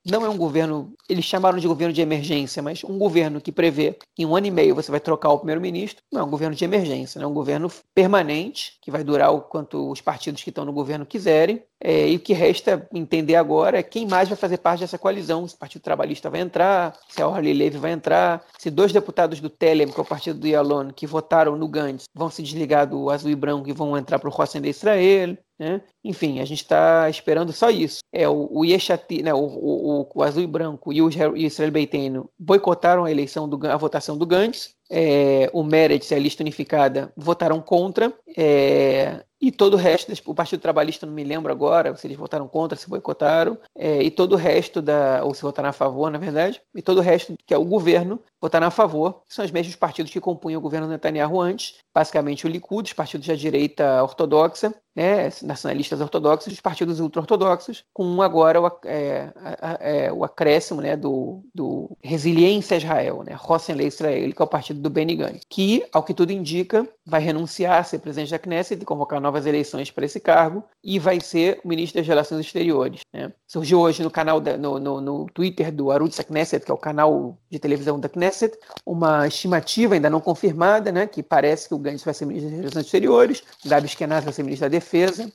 não é um governo, eles chamaram de governo de emergência, mas um governo que prevê que em um ano e meio você vai trocar o primeiro-ministro, não é um governo de emergência, é um governo permanente, que vai durar o quanto os partidos que estão no governo quiserem, é, e o que resta entender agora é quem mais vai fazer parte dessa coalizão, se o Partido Trabalhista vai entrar, se a Orly Levy vai entrar, se dois deputados do Telem, que é o partido do Yalon, que votaram no Gantz, vão se desligar do azul e branco e vão entrar para o Rossen de Israel, né? Enfim, a gente está esperando só isso. É o, o Yeshati, né, o, o, o, azul e branco e o Israel Beiteno boicotaram a eleição do, a votação do Gantz. É, o Meretz e a lista unificada votaram contra. É, e todo o resto, o Partido Trabalhista, não me lembro agora se eles votaram contra, se boicotaram, é, e todo o resto, da, ou se votaram a favor, na verdade, e todo o resto, que é o governo, votaram a favor, que são os mesmos partidos que compunham o governo Netanyahu antes, basicamente o Likud, os partidos da direita ortodoxa, né, nacionalistas ortodoxos, os partidos ultra-ortodoxos, com agora o, é, é, o acréscimo né, do, do Resiliência Israel, né, Rossen Israel, que é o partido do Benny Gantz, que, ao que tudo indica, vai renunciar a ser presidente da Knesset e convocar novas eleições para esse cargo, e vai ser o ministro das Relações Exteriores. Né. Surgiu hoje no canal, da, no, no, no, Twitter do Arutz Knesset, que é o canal de televisão da Knesset, uma estimativa ainda não confirmada, né, que parece que o Gantz vai ser ministro das Relações Exteriores, Gabi Eskenazi vai ser ministro da defesa.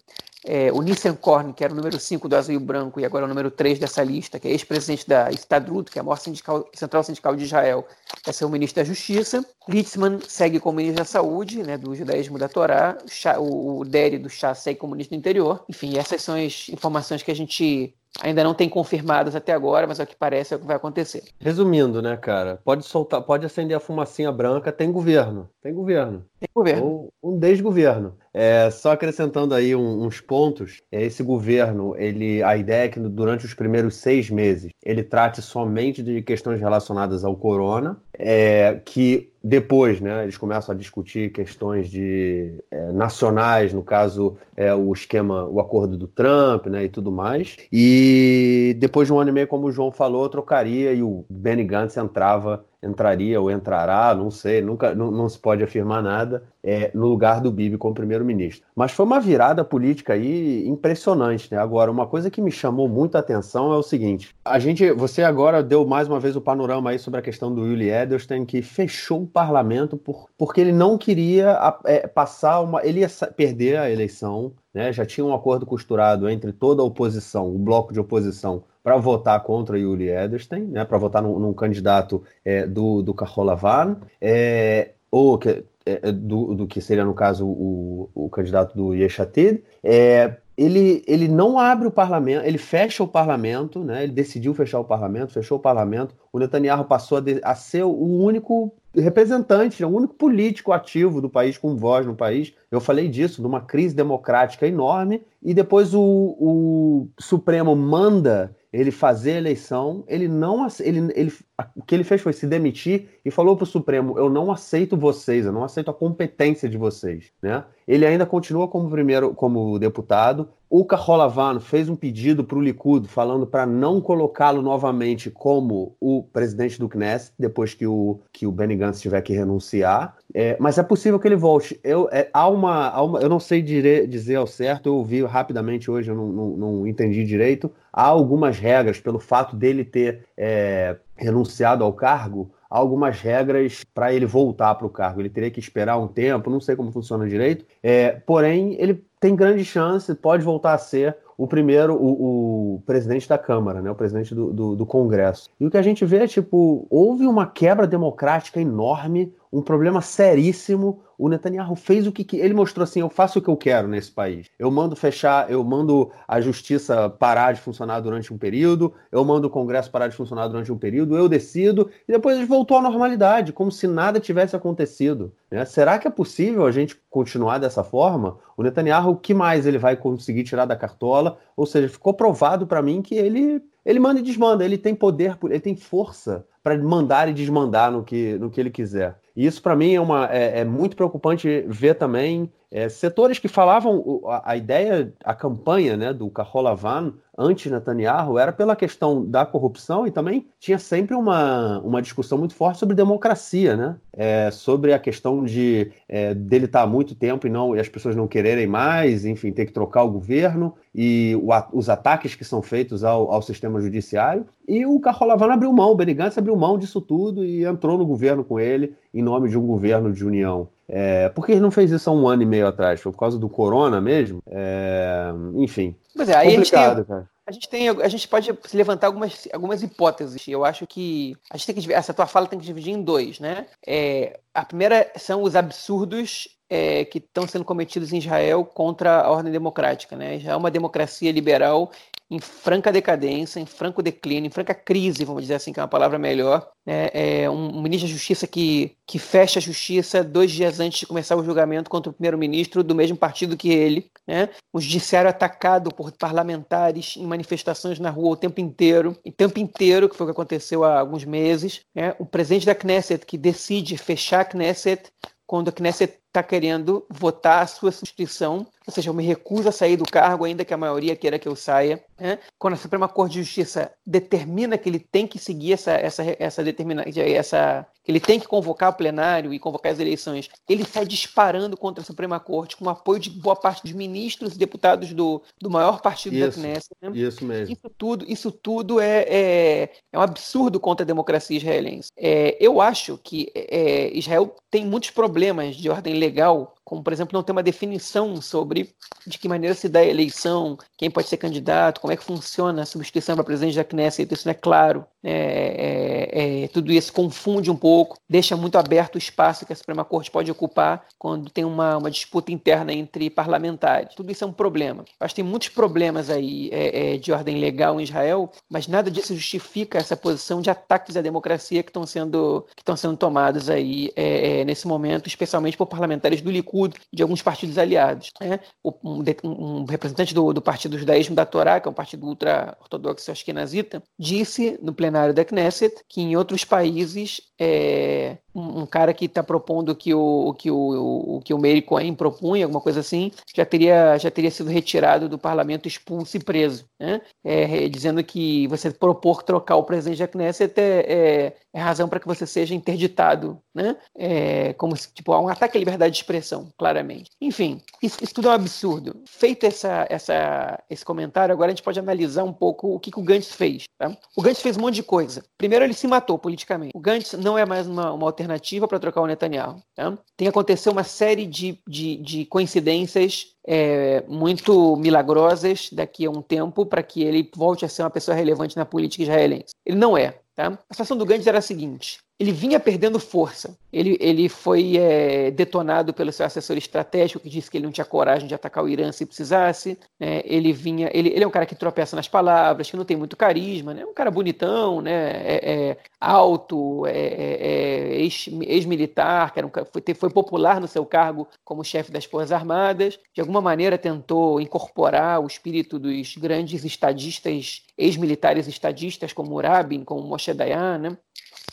É, o Nissen Korn, que era o número 5 do Azul e Branco e agora é o número 3 dessa lista, que é ex-presidente da Estadrut, que é a maior sindical, central sindical de Israel, ser o ministro da Justiça. Litzman segue como ministro da Saúde, né, do judaísmo da Torá. O, o Deri do Chá segue como ministro do Interior. Enfim, essas são as informações que a gente ainda não tem confirmadas até agora, mas é o que parece é o que vai acontecer.
Resumindo, né, cara? Pode soltar, pode acender a fumacinha branca, tem governo. Tem governo.
Tem governo. Ou
um desgoverno. É, só acrescentando aí um, uns pontos, é, esse governo, ele, a ideia é que durante os primeiros seis meses ele trate somente de questões relacionadas ao corona, é, que depois, né, eles começam a discutir questões de é, nacionais, no caso, é, o esquema, o acordo do Trump, né, e tudo mais. E depois de um ano e meio, como o João falou, trocaria e o Benny Gantz entrava entraria ou entrará, não sei, nunca não, não se pode afirmar nada, é, no lugar do Bibi como primeiro-ministro. Mas foi uma virada política aí impressionante, né? Agora, uma coisa que me chamou muita atenção é o seguinte: a gente, você agora deu mais uma vez o panorama aí sobre a questão do Yuli Edelstein, que fechou o parlamento por, porque ele não queria é, passar uma. Ele ia perder a eleição, né? Já tinha um acordo costurado entre toda a oposição, o bloco de oposição para votar contra Yuli Edelstein, né, para votar num, num candidato é, do, do Kaholavan, é, ou que, é, do, do, que seria, no caso, o, o candidato do Yeshatid, é, ele, ele não abre o parlamento, ele fecha o parlamento, né? Ele decidiu fechar o parlamento, fechou o parlamento. O Netanyahu passou a, de, a ser o único representante, o único político ativo do país, com voz no país. Eu falei disso, numa crise democrática enorme. E depois o, o Supremo manda ele fazer a eleição, ele não ele, ele, o que ele fez foi se demitir e falou para o Supremo: eu não aceito vocês, eu não aceito a competência de vocês, né? Ele ainda continua como primeiro como deputado. O Carrolavano fez um pedido para o Likud falando para não colocá-lo novamente como o presidente do Knesset depois que o, que o Benny Gantz tiver que renunciar. É, mas é possível que ele volte. Eu, é, há uma, há uma, eu não sei dire, dizer ao certo, eu ouvi rapidamente hoje, eu não, não, não entendi direito. Há algumas regras pelo fato dele ter é, renunciado ao cargo algumas regras para ele voltar para o cargo. Ele teria que esperar um tempo, não sei como funciona direito. É, porém, ele tem grande chance, pode voltar a ser o primeiro, o, o presidente da Câmara, né, o presidente do, do, do, Congresso. E o que a gente vê é, tipo, houve uma quebra democrática enorme, um problema seríssimo o Netanyahu fez o que, ele mostrou assim, eu faço o que eu quero nesse país. Eu mando fechar, eu mando a justiça parar de funcionar durante um período, eu mando o Congresso parar de funcionar durante um período, eu decido e depois ele voltou à normalidade, como se nada tivesse acontecido. Né? Será que é possível a gente continuar dessa forma? O Netanyahu, o que mais ele vai conseguir tirar da cartola? Ou seja, ficou provado para mim que ele ele manda e desmanda, ele tem poder, ele tem força para mandar e desmandar no que, no que ele quiser. E isso, para mim, é, uma, é, é, muito preocupante ver também é, setores que falavam a, a, ideia, a campanha né, do Kaholavan anti-Netanyahu era pela questão da corrupção e também tinha sempre uma, uma discussão muito forte sobre democracia, né? É, sobre a questão de é, dele estar há muito tempo e não e as pessoas não quererem mais, enfim, ter que trocar o governo e o, os ataques que são feitos ao, ao sistema judiciário. E o Kaholavan abriu mão, o Benny Gantz abriu mão disso tudo e entrou no governo com ele em nome de um governo de união. É, por que ele não fez isso há um ano e meio atrás? Foi por causa do corona mesmo? É, enfim.
Mas é, aí complicado, a gente, tem, cara. a gente tem, a gente pode levantar algumas, algumas hipóteses. Eu acho que a gente tem que essa tua fala tem que dividir em dois, né? É, a primeira são os absurdos é, que estão sendo cometidos em Israel contra a ordem democrática. Né? Já é uma democracia liberal em franca decadência, em franco declínio, em franca crise, vamos dizer assim, que é uma palavra melhor. Né? É um, um ministro da Justiça que, que fecha a justiça dois dias antes de começar o julgamento contra o primeiro-ministro do mesmo partido que ele. Né? O judiciário atacado por parlamentares em manifestações na rua o tempo inteiro, o tempo inteiro, que foi o que aconteceu há alguns meses. Né? O presidente da Knesset que decide fechar a Knesset quando a Knesset está querendo votar a sua substituição, ou seja, eu me recuso a sair do cargo, ainda que a maioria queira que eu saia. Né? Quando a Suprema Corte de Justiça determina que ele tem que seguir essa, essa, essa determinação, essa, que ele tem que convocar o plenário e convocar as eleições, ele sai disparando contra a Suprema Corte com o apoio de boa parte dos ministros e deputados do, do maior partido
isso,
da Knesset.
Né? Isso mesmo.
Isso tudo, isso tudo é, é, é um absurdo contra a democracia israelense. É, eu acho que é, Israel tem muitos problemas de ordem legal como por exemplo não ter uma definição sobre de que maneira se dá a eleição, quem pode ser candidato, como é que funciona a substituição para presidente da Knesset, isso não é claro. Né? É, é, é, tudo isso confunde um pouco, deixa muito aberto o espaço que a Suprema Corte pode ocupar quando tem uma, uma disputa interna entre parlamentares. Tudo isso é um problema. Acho que tem muitos problemas aí é, é, de ordem legal em Israel, mas nada disso justifica essa posição de ataques à democracia que estão sendo, que estão sendo tomados aí é, nesse momento, especialmente por parlamentares do Likud De alguns partidos aliados. Né? Um, um, representante do, do Partido Judaísmo da Torá, que é um partido ultra-ortodoxo askenazita, disse no plenário da Knesset que em outros países é, um, um, cara que está propondo que o, que o, o que o Meir Cohen propunha, alguma coisa assim, já teria, já teria sido retirado do parlamento, expulso e preso. Né? É, dizendo que você propor trocar o presidente da Knesset é, é, é razão para que você seja interditado. Né? É, como se tipo, há um ataque à liberdade de expressão, claramente. Enfim, isso, isso tudo é um absurdo. Feito essa, essa, esse comentário, agora a gente pode analisar um pouco o que, que o Gantz fez. Tá? O Gantz fez um monte de coisa. Primeiro, ele se matou politicamente. O Gantz não é mais uma, uma alternativa para trocar o Netanyahu. Tá? Tem acontecido uma série de, de, de coincidências é, muito milagrosas daqui a um tempo para que ele volte a ser uma pessoa relevante na política israelense. Ele não é. Tá? A situação do Gantz era a seguinte: ele vinha perdendo força. Ele, ele foi é, detonado pelo seu assessor estratégico, que disse que ele não tinha coragem de atacar o Irã se precisasse. Né? Ele vinha, ele, ele é um cara que tropeça nas palavras, que não tem muito carisma, né? um cara bonitão, né? É, é alto, é, é, é ex-militar, que um, foi, foi popular no seu cargo como chefe das Forças Armadas. De alguma maneira tentou incorporar o espírito dos grandes estadistas, ex-militares estadistas, como Rabin, como Moshe Dayan, né?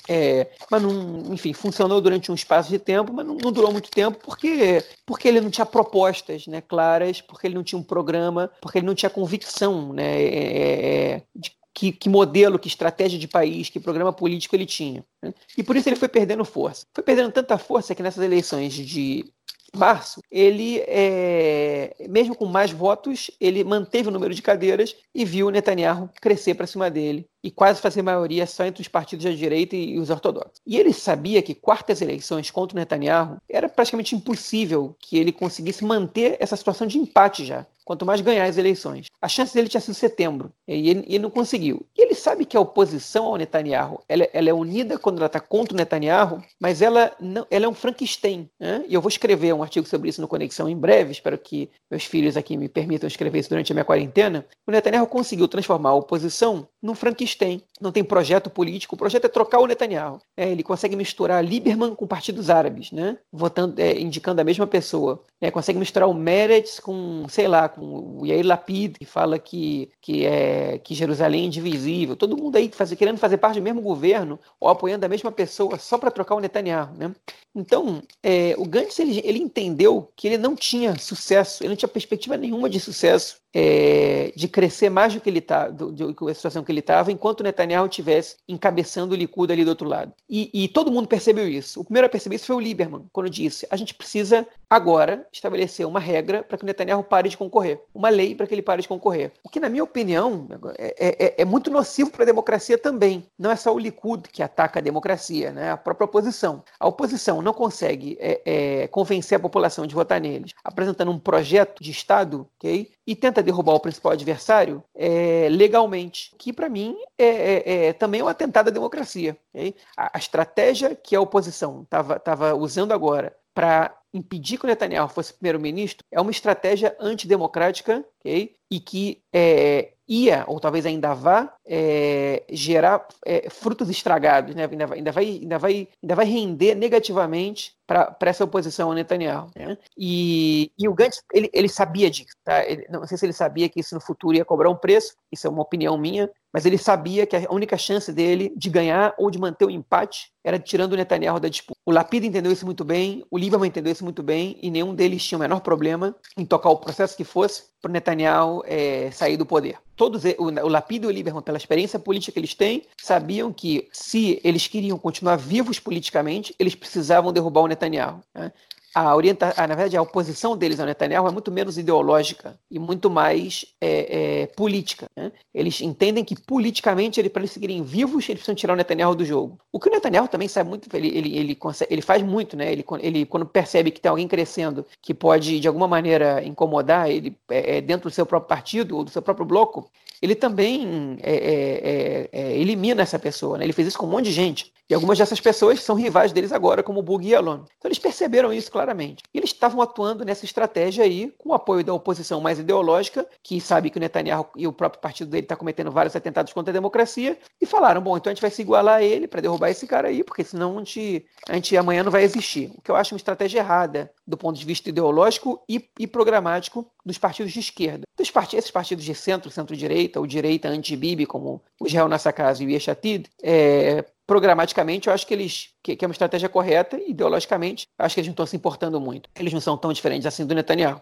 É, mas não, enfim, funcionou durante um espaço de tempo, mas não, não, durou muito tempo porque, porque ele não tinha propostas né, claras, porque ele não tinha um programa, porque ele não tinha convicção né, é, é de que, que, modelo, que estratégia de país, que programa político ele tinha. Né? E por isso ele foi perdendo força. Foi perdendo tanta força que nessas eleições de março, ele, é, mesmo com mais votos, ele manteve o número de cadeiras e viu Netanyahu crescer para cima dele e quase fazer maioria só entre os partidos da direita e os ortodoxos. E ele sabia que quartas eleições contra o Netanyahu era praticamente impossível que ele conseguisse manter essa situação de empate já quanto mais ganhar as eleições. A chance dele tinha sido setembro, e ele, ele, não conseguiu. E ele sabe que a oposição ao Netanyahu ela, ela é unida quando ela está contra o Netanyahu, mas ela, não, ela é um Frankenstein. Né? E eu vou escrever um artigo sobre isso no Conexão em breve, espero que meus filhos aqui me permitam escrever isso durante a minha quarentena. O Netanyahu conseguiu transformar a oposição num Frankenstein. Não tem projeto político, o projeto é trocar o Netanyahu. É, ele consegue misturar Lieberman com partidos árabes, né? votando, é, indicando a mesma pessoa. É, consegue misturar o Meretz com, sei lá, com o Yair Lapid, que fala que, que, é, que Jerusalém é indivisível. Todo mundo aí faz, querendo fazer parte do mesmo governo ou apoiando a mesma pessoa só para trocar o Netanyahu. Né? Então, é, o Gantz ele, ele entendeu que ele não tinha sucesso, ele não tinha perspectiva nenhuma de sucesso é, de crescer mais do que ele tá, do, do, a situação que ele estava, enquanto o Netanyahu estivesse encabeçando o Likud ali do outro lado. E, e, todo mundo percebeu isso. O primeiro a perceber isso foi o Lieberman, quando disse: a gente precisa agora estabelecer uma regra para que o Netanyahu pare de concorrer, uma lei para que ele pare de concorrer. O que, na minha opinião, é, é, é, é muito nocivo para a democracia também. Não é só o Likud que ataca a democracia, né? a própria oposição. A oposição não consegue é, é, convencer a população de votar neles, apresentando um projeto de Estado, ok? E tenta derrubar o principal adversário é, legalmente, que para mim é, também um atentado à democracia. Okay? A, a, estratégia que a oposição estava usando agora para impedir que o Netanyahu fosse primeiro-ministro é uma estratégia antidemocrática okay? e que é, ia, ou talvez ainda vá, é, gerar é, frutos estragados, né? ainda, vai, ainda, vai, ainda, vai, ainda vai render negativamente para essa oposição ao Netanyahu. Né? E, e, o Gantz, ele, ele sabia disso. Tá? Ele, não sei se ele sabia que isso no futuro ia cobrar um preço, isso é uma opinião minha, mas ele sabia que a única chance dele de ganhar ou de manter o empate era tirando o Netanyahu da disputa. O Lapid entendeu isso muito bem, o Lieberman entendeu isso muito bem, e nenhum deles tinha o menor problema em tocar o processo que fosse para Netanyahu é, sair do poder. Todos, o, o Lapid e o Lieberman, pela experiência política que eles têm, sabiam que se eles queriam continuar vivos politicamente, eles precisavam derrubar o Netanyahu. Né? A na verdade, a oposição deles ao Netanyahu é muito menos ideológica e muito mais é, é, política. Né? Eles entendem que politicamente, ele, para eles seguirem vivos, eles precisam tirar o Netanyahu do jogo. O que o Netanyahu também sabe muito, ele, ele, ele, ele faz muito, né? Ele, ele, quando percebe que tem alguém crescendo que pode, de alguma maneira, incomodar ele é, é dentro do seu próprio partido ou do seu próprio bloco, ele também é, é, elimina essa pessoa. Né? Ele fez isso com um monte de gente. E algumas dessas pessoas são rivais deles agora, como o Bug e Alon. Então eles perceberam isso claramente. E eles estavam atuando nessa estratégia aí, com o apoio da oposição mais ideológica, que sabe que o Netanyahu e o próprio partido dele está cometendo vários atentados contra a democracia, e falaram: bom, então a gente vai se igualar a ele para derrubar esse cara aí, porque senão a gente, a gente amanhã não vai existir. O que eu acho uma estratégia errada do ponto de vista ideológico e, e programático dos partidos de esquerda. Dos part esses partidos de centro, centro-direita, ou direita anti-Bibi, como o Israel Nassakaz e o Yeshatid, é, programaticamente, eu acho que eles que, que, é uma estratégia correta, ideologicamente, acho que eles não estão se importando muito. Eles não são tão diferentes assim do Netanyahu.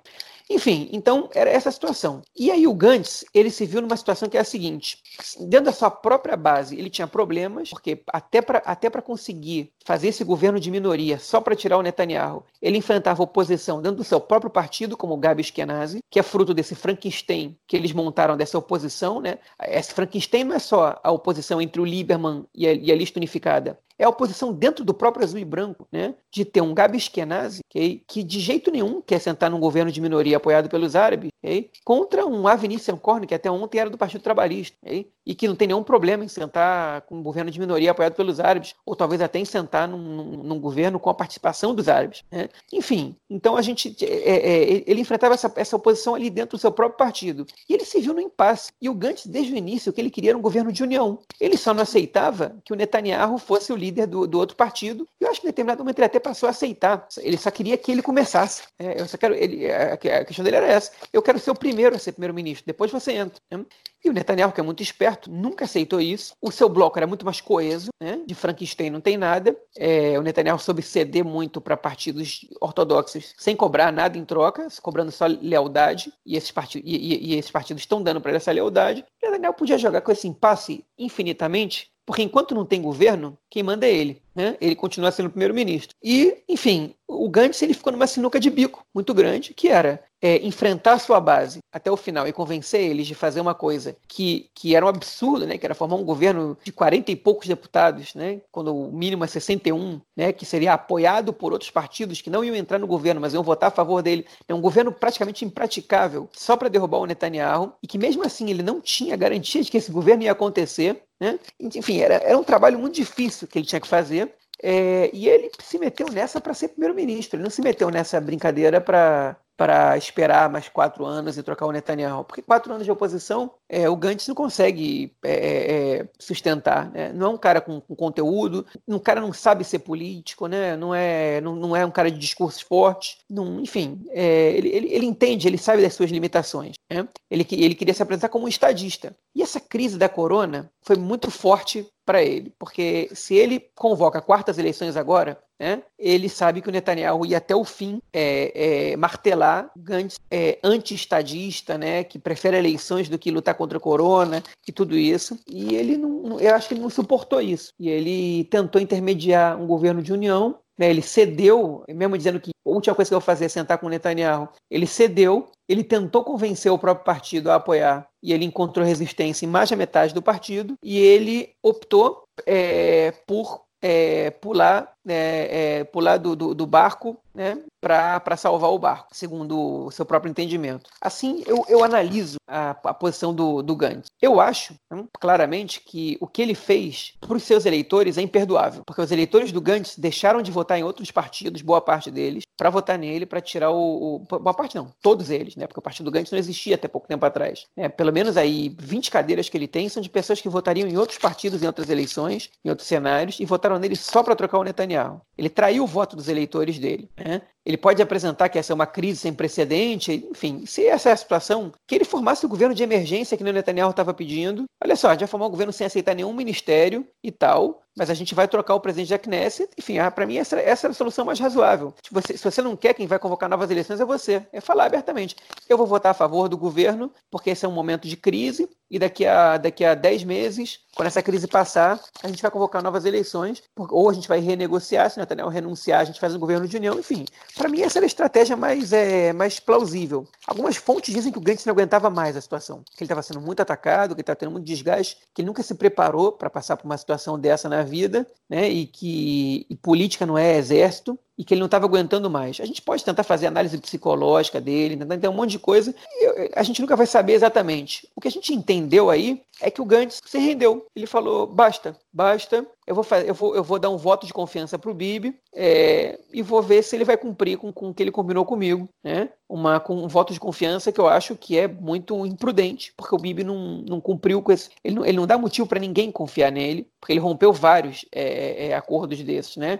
Enfim, então era essa a situação. E aí o Gantz, ele se viu numa situação que é a seguinte: dentro da sua própria base, ele tinha problemas, porque até para até conseguir fazer esse governo de minoria só para tirar o Netanyahu, ele enfrentava oposição dentro do seu próprio partido, como o Gabi Ashkenazi, que é fruto desse Frankenstein que eles montaram dessa oposição. Né? Esse Frankenstein não é só a oposição entre o Lieberman e a, e a lista unificada, é a oposição dentro do próprio azul e branco, né? De ter um Gabi Eskenazi, okay? que de jeito nenhum quer sentar num governo de minoria apoiado pelos árabes, okay? contra um Avni Senkorn, que até ontem era do Partido Trabalhista, okay? e que não tem nenhum problema em sentar com um governo de minoria apoiado pelos árabes, ou talvez até em sentar num, num, num governo com a participação dos árabes. Né? Enfim, então a gente. É, é, é, ele enfrentava essa, essa oposição ali dentro do seu próprio partido. E ele se viu no impasse. E o Gantz, desde o início, o que ele queria era um governo de união. Ele só não aceitava que o Netanyahu fosse o líder líder do, do outro partido. E eu acho que em determinado momento ele até passou a aceitar. Ele só queria que ele começasse. É, eu só quero, ele, a, a, questão dele era essa. Eu quero ser o primeiro a ser primeiro-ministro, depois você entra. Né? E o Netanyahu, que é muito esperto, nunca aceitou isso. O seu bloco era muito mais coeso, né? de Frankenstein não tem nada. É, o Netanyahu soube ceder muito para partidos ortodoxos sem cobrar nada em troca, cobrando só lealdade. E esses, partidos, e, e, e esses partidos estão dando para ele essa lealdade. O Netanyahu podia jogar com esse impasse infinitamente porque enquanto não tem governo, quem manda é ele. Né? Ele continua sendo primeiro-ministro. E, enfim, o Gantz ele ficou numa sinuca de bico muito grande, que era é, enfrentar sua base até o final e convencer eles de fazer uma coisa que, que era um absurdo, né? que era formar um governo de 40 e poucos deputados, né? quando o mínimo é 61, né? que seria apoiado por outros partidos que não iam entrar no governo, mas iam votar a favor dele. É um governo praticamente impraticável, só para derrubar o Netanyahu, e que mesmo assim ele não tinha garantia de que esse governo ia acontecer. Né? Enfim, era, era um trabalho muito difícil que ele tinha que fazer. É, e ele se meteu nessa para ser primeiro-ministro. Ele não se meteu nessa brincadeira para para esperar mais quatro anos e trocar o Netanyahu. Porque quatro anos de oposição, é, o Gantz não consegue é, é, é, sustentar. Né? Não é um cara com, com, conteúdo, um cara não sabe ser político, né? não, é, não, não é um cara de discursos fortes. Enfim, é, ele, ele, ele, entende, ele sabe das suas limitações. Né? Ele, ele queria se apresentar como um estadista. E essa crise da corona foi muito forte para ele, porque se ele convoca quartas eleições agora, né, ele sabe que o Netanyahu ia até o fim é, é, martelar Gantz é, anti-estadista, né, que prefere eleições do que lutar contra a corona e tudo isso. E ele não, eu acho que ele não suportou isso. E ele tentou intermediar um governo de união né, ele cedeu, mesmo dizendo que a última coisa que eu vou fazer é sentar com o Netanyahu, ele cedeu, ele tentou convencer o próprio partido a apoiar e ele encontrou resistência em mais da metade do partido e ele optou é, por é, pular, é, é, pular do, do, do barco né, para salvar o barco, segundo o seu próprio entendimento. Assim, eu, eu analiso a, a posição do, do Gantz. Eu acho, né, claramente, que o que ele fez para os seus eleitores é imperdoável, porque os eleitores do Gantz deixaram de votar em outros partidos, boa parte deles, para votar nele, para tirar o, o, Boa parte não, todos eles, né, porque o partido do Gantz não existia até pouco tempo atrás. É, pelo menos aí 20 cadeiras que ele tem são de pessoas que votariam em outros partidos, em outras eleições, em outros cenários, e votaram nele só para trocar o Netanyahu. Ele traiu o voto dos eleitores dele. Né? Ele pode apresentar que essa é uma crise sem precedente, enfim, se essa é a situação, que ele formasse o governo de emergência que o Netanyahu estava pedindo. Olha só, já formou um governo sem aceitar nenhum ministério e tal, mas a gente vai trocar o presidente da Knesset. Enfim, ah, para mim essa, essa é a solução mais razoável. Se você, se você não quer quem vai convocar novas eleições, é você. É falar abertamente. Eu vou votar a favor do governo, porque esse é um momento de crise, e daqui a, daqui a 10 meses, quando essa crise passar, a gente vai convocar novas eleições, ou a gente vai renegociar, se o Netanyahu renunciar, a gente faz um governo de união, enfim. Para mim, essa era a estratégia mais, é, mais plausível. Algumas fontes dizem que o Gantz não aguentava mais a situação, que ele estava sendo muito atacado, que ele estava tendo muito desgaste, que ele nunca se preparou para passar por uma situação dessa na vida, né? e que e política não é exército, e que ele não estava aguentando mais. A gente pode tentar fazer análise psicológica dele, tentar entender um monte de coisa, e a gente nunca vai saber exatamente. O que a gente entendeu aí é que o Gantz se rendeu. Ele falou: basta, basta, eu vou, fazer, eu vou, eu vou dar um voto de confiança para o Bibi é, e vou ver se ele vai cumprir com, com o que ele combinou comigo. Né? Uma, com um voto de confiança que eu acho que é muito imprudente, porque o Bibi não, não cumpriu com esse. Ele não, ele não dá motivo para ninguém confiar nele, porque ele rompeu vários é, é, acordos desses, né?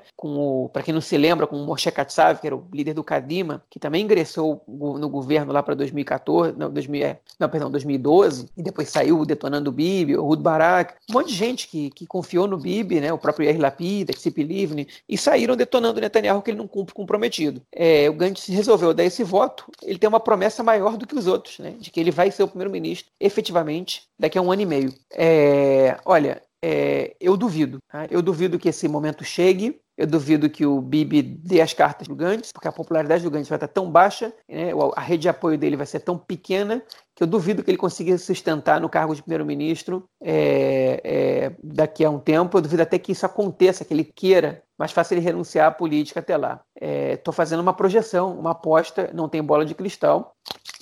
Para quem não se lembra, com o Moshe Katsav, que era o líder do Kadima, que também ingressou no governo lá para 2014, não, 2000, é, não, perdão, 2012, e depois saiu detonando o Bibi, o Rud Barak, um monte de gente que, que confiou no Bibi, né, o próprio Yair Lapid, Tzip Livni, e saíram detonando o Netanyahu que ele não cumpre comprometido. É, o Gantz resolveu dar esse voto, ele tem uma promessa maior do que os outros, né, de que ele vai ser o primeiro-ministro efetivamente daqui a um ano e meio. É, olha, é, eu duvido. Tá? Eu duvido que esse momento chegue. Eu duvido que o Bibi dê as cartas do Gantz, porque a popularidade do Gantz vai estar tão baixa, né? a rede de apoio dele vai ser tão pequena, que eu duvido que ele consiga sustentar no cargo de primeiro-ministro é, é, daqui a um tempo. Eu duvido até que isso aconteça, que ele queira, mas faça ele renunciar à política até lá. Estou é, fazendo uma projeção, uma aposta, não tem bola de cristal,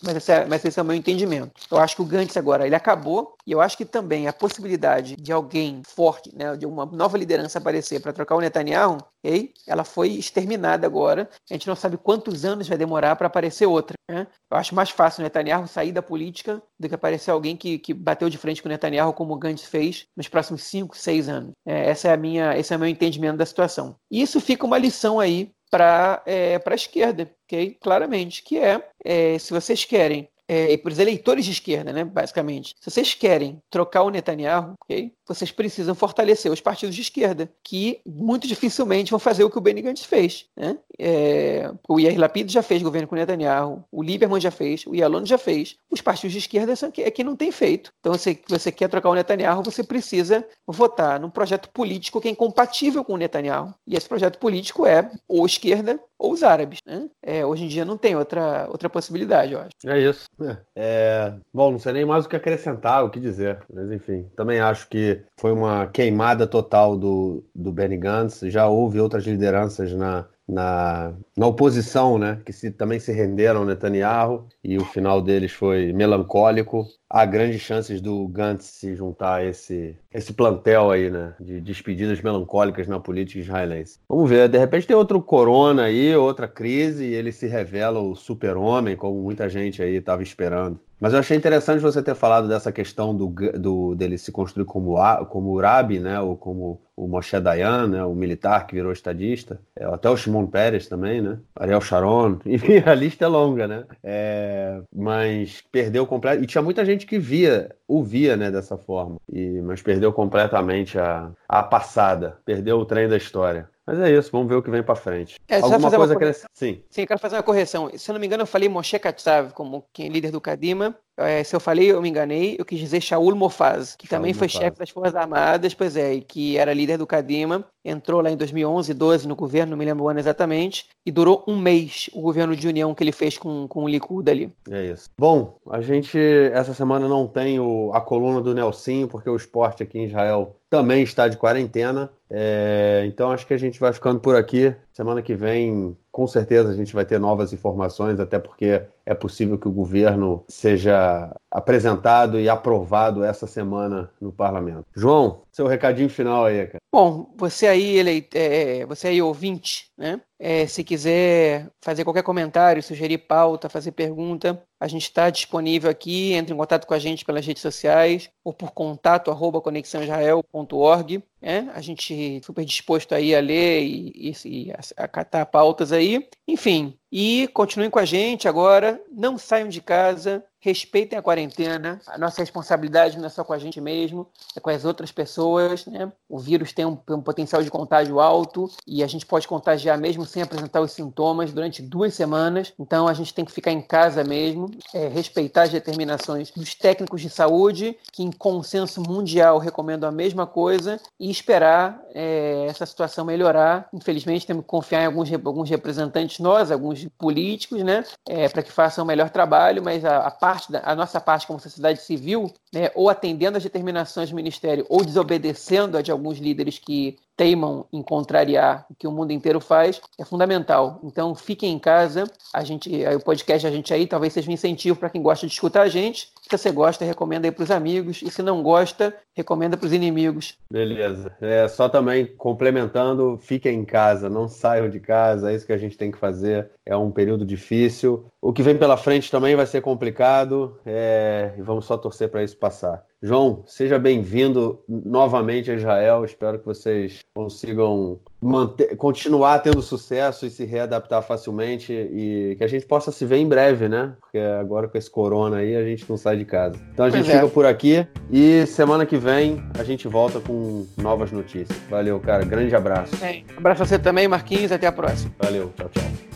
Mas esse, é, mas esse é o meu entendimento. Eu acho que o Gantz agora ele acabou e eu acho que também a possibilidade de alguém forte, né, de uma nova liderança aparecer para trocar o Netanyahu, okay? ela foi exterminada agora. A gente não sabe quantos anos vai demorar para aparecer outra. Né? Eu acho mais fácil o Netanyahu sair da política do que aparecer alguém que, que bateu de frente com o Netanyahu, como o Gantz fez nos próximos 5, 6 anos. É, essa é a minha, esse é o meu entendimento da situação. E isso fica uma lição aí para é, a esquerda, ok? Claramente, que é, é se vocês querem é, para os eleitores de esquerda, né, basicamente. Se vocês querem trocar o Netanyahu, okay, vocês precisam fortalecer os partidos de esquerda, que muito dificilmente vão fazer o que o Benny Gantz fez. Né? É, o Yair Lapid já fez governo com o Netanyahu, o Lieberman já fez, o Yalon já fez. Os partidos de esquerda são que, é que não tem feito. Então, se você quer trocar o Netanyahu, você precisa votar num projeto político que é incompatível com o Netanyahu. E esse projeto político é ou esquerda ou os árabes. Né? É, hoje em dia não tem outra, outra possibilidade, eu acho.
É isso. É. é. Bom, não sei nem mais o que acrescentar, o que dizer. Mas enfim, também acho que foi uma queimada total do, do Benny Gantz. Já houve outras lideranças na, na, na oposição, né, que se, também se renderam ao Netanyahu e o final deles foi melancólico. Há grandes chances do Gantz se juntar a esse, esse plantel aí, né, de despedidas melancólicas na política israelense. Vamos ver, de repente tem outro corona aí, outra crise e ele se revela o super-homem, como muita gente aí estava esperando. Mas eu achei interessante você ter falado dessa questão do, do dele se construir como, como Urabi, né, ou como o Moshe Dayan, né, o militar que virou estadista, é, até o Shimon Peres também, né, Ariel Sharon, enfim, a lista é longa, né, é, mas perdeu completo, e tinha muita gente que via, o via, né, dessa forma, e, mas perdeu completamente a, a passada, perdeu o trem da história. Mas é isso, vamos ver o que vem para frente. É, Alguma coisa uma...
Sim. Sim, eu quero fazer uma correção. Se eu não me engano, eu falei Moshe Katsav como quem é líder do Kadima. É, se eu falei, eu me enganei. Eu quis dizer Shaul Mofaz, que Shaul também foi chefe das Forças Armadas, pois é, e que era líder do Kadima. Entrou lá em 2011, 12 no governo, não me lembro o ano exatamente. E durou um mês o governo de união que ele fez com, com o Likud ali.
É isso. Bom, a gente essa semana não tem o, a coluna do Nelsinho, porque o esporte aqui em Israel também está de quarentena. É, então acho que a gente vai ficando por aqui. Semana que vem, com certeza, a gente vai ter novas informações, até porque é possível que o governo seja apresentado e aprovado essa semana no parlamento. João, seu recadinho final aí, cara.
Bom, você aí, ele, é, você aí ouvinte, né? É, se quiser fazer qualquer comentário, sugerir pauta, fazer pergunta, a gente está disponível aqui. Entre em contato com a gente pelas redes sociais ou por contato arroba conexãoisrael.org. É, a gente super disposto aí a ler e, e, e a, a catar pautas aí. Enfim, e continuem com a gente agora. Não saiam de casa, respeitem a quarentena. A nossa responsabilidade não é só com a gente mesmo, é com as outras pessoas. Né? O vírus tem um, um, potencial de contágio alto e a gente pode contagiar mesmo sem apresentar os sintomas durante duas semanas. Então a gente tem que ficar em casa mesmo, é, respeitar as determinações dos técnicos de saúde, que em consenso mundial recomendam a mesma coisa, e esperar é, essa situação melhorar. Infelizmente, temos que confiar em alguns, alguns representantes nós, alguns políticos, né? É, para que façam o melhor trabalho, mas a, a parte a nossa parte como sociedade civil, né, ou atendendo às determinações do Ministério, ou desobedecendo a de alguns líderes que teimam em contrariar o que o mundo inteiro faz, é fundamental. Então, fiquem em casa. A gente, o podcast a gente aí talvez seja um incentivo para quem gosta de escutar a gente. Se você gosta, recomenda aí para os amigos. E se não gosta, recomenda para os inimigos.
Beleza. É só também complementando, fiquem em casa, não saiam de casa. É isso que a gente tem que fazer. É um período difícil. O que vem pela frente também vai ser complicado. É... E vamos só torcer para isso passar. João, seja bem-vindo novamente a Israel. Espero que vocês consigam manter, continuar tendo sucesso e se readaptar facilmente e que a gente possa se ver em breve, né? Porque agora com esse corona aí a gente não sai de casa. Então a gente pois fica é. por aqui e semana que vem a gente volta com novas notícias. Valeu, cara. Grande abraço.
É. Abraço a você também, Marquinhos. Até a próxima.
Valeu. Tchau, tchau.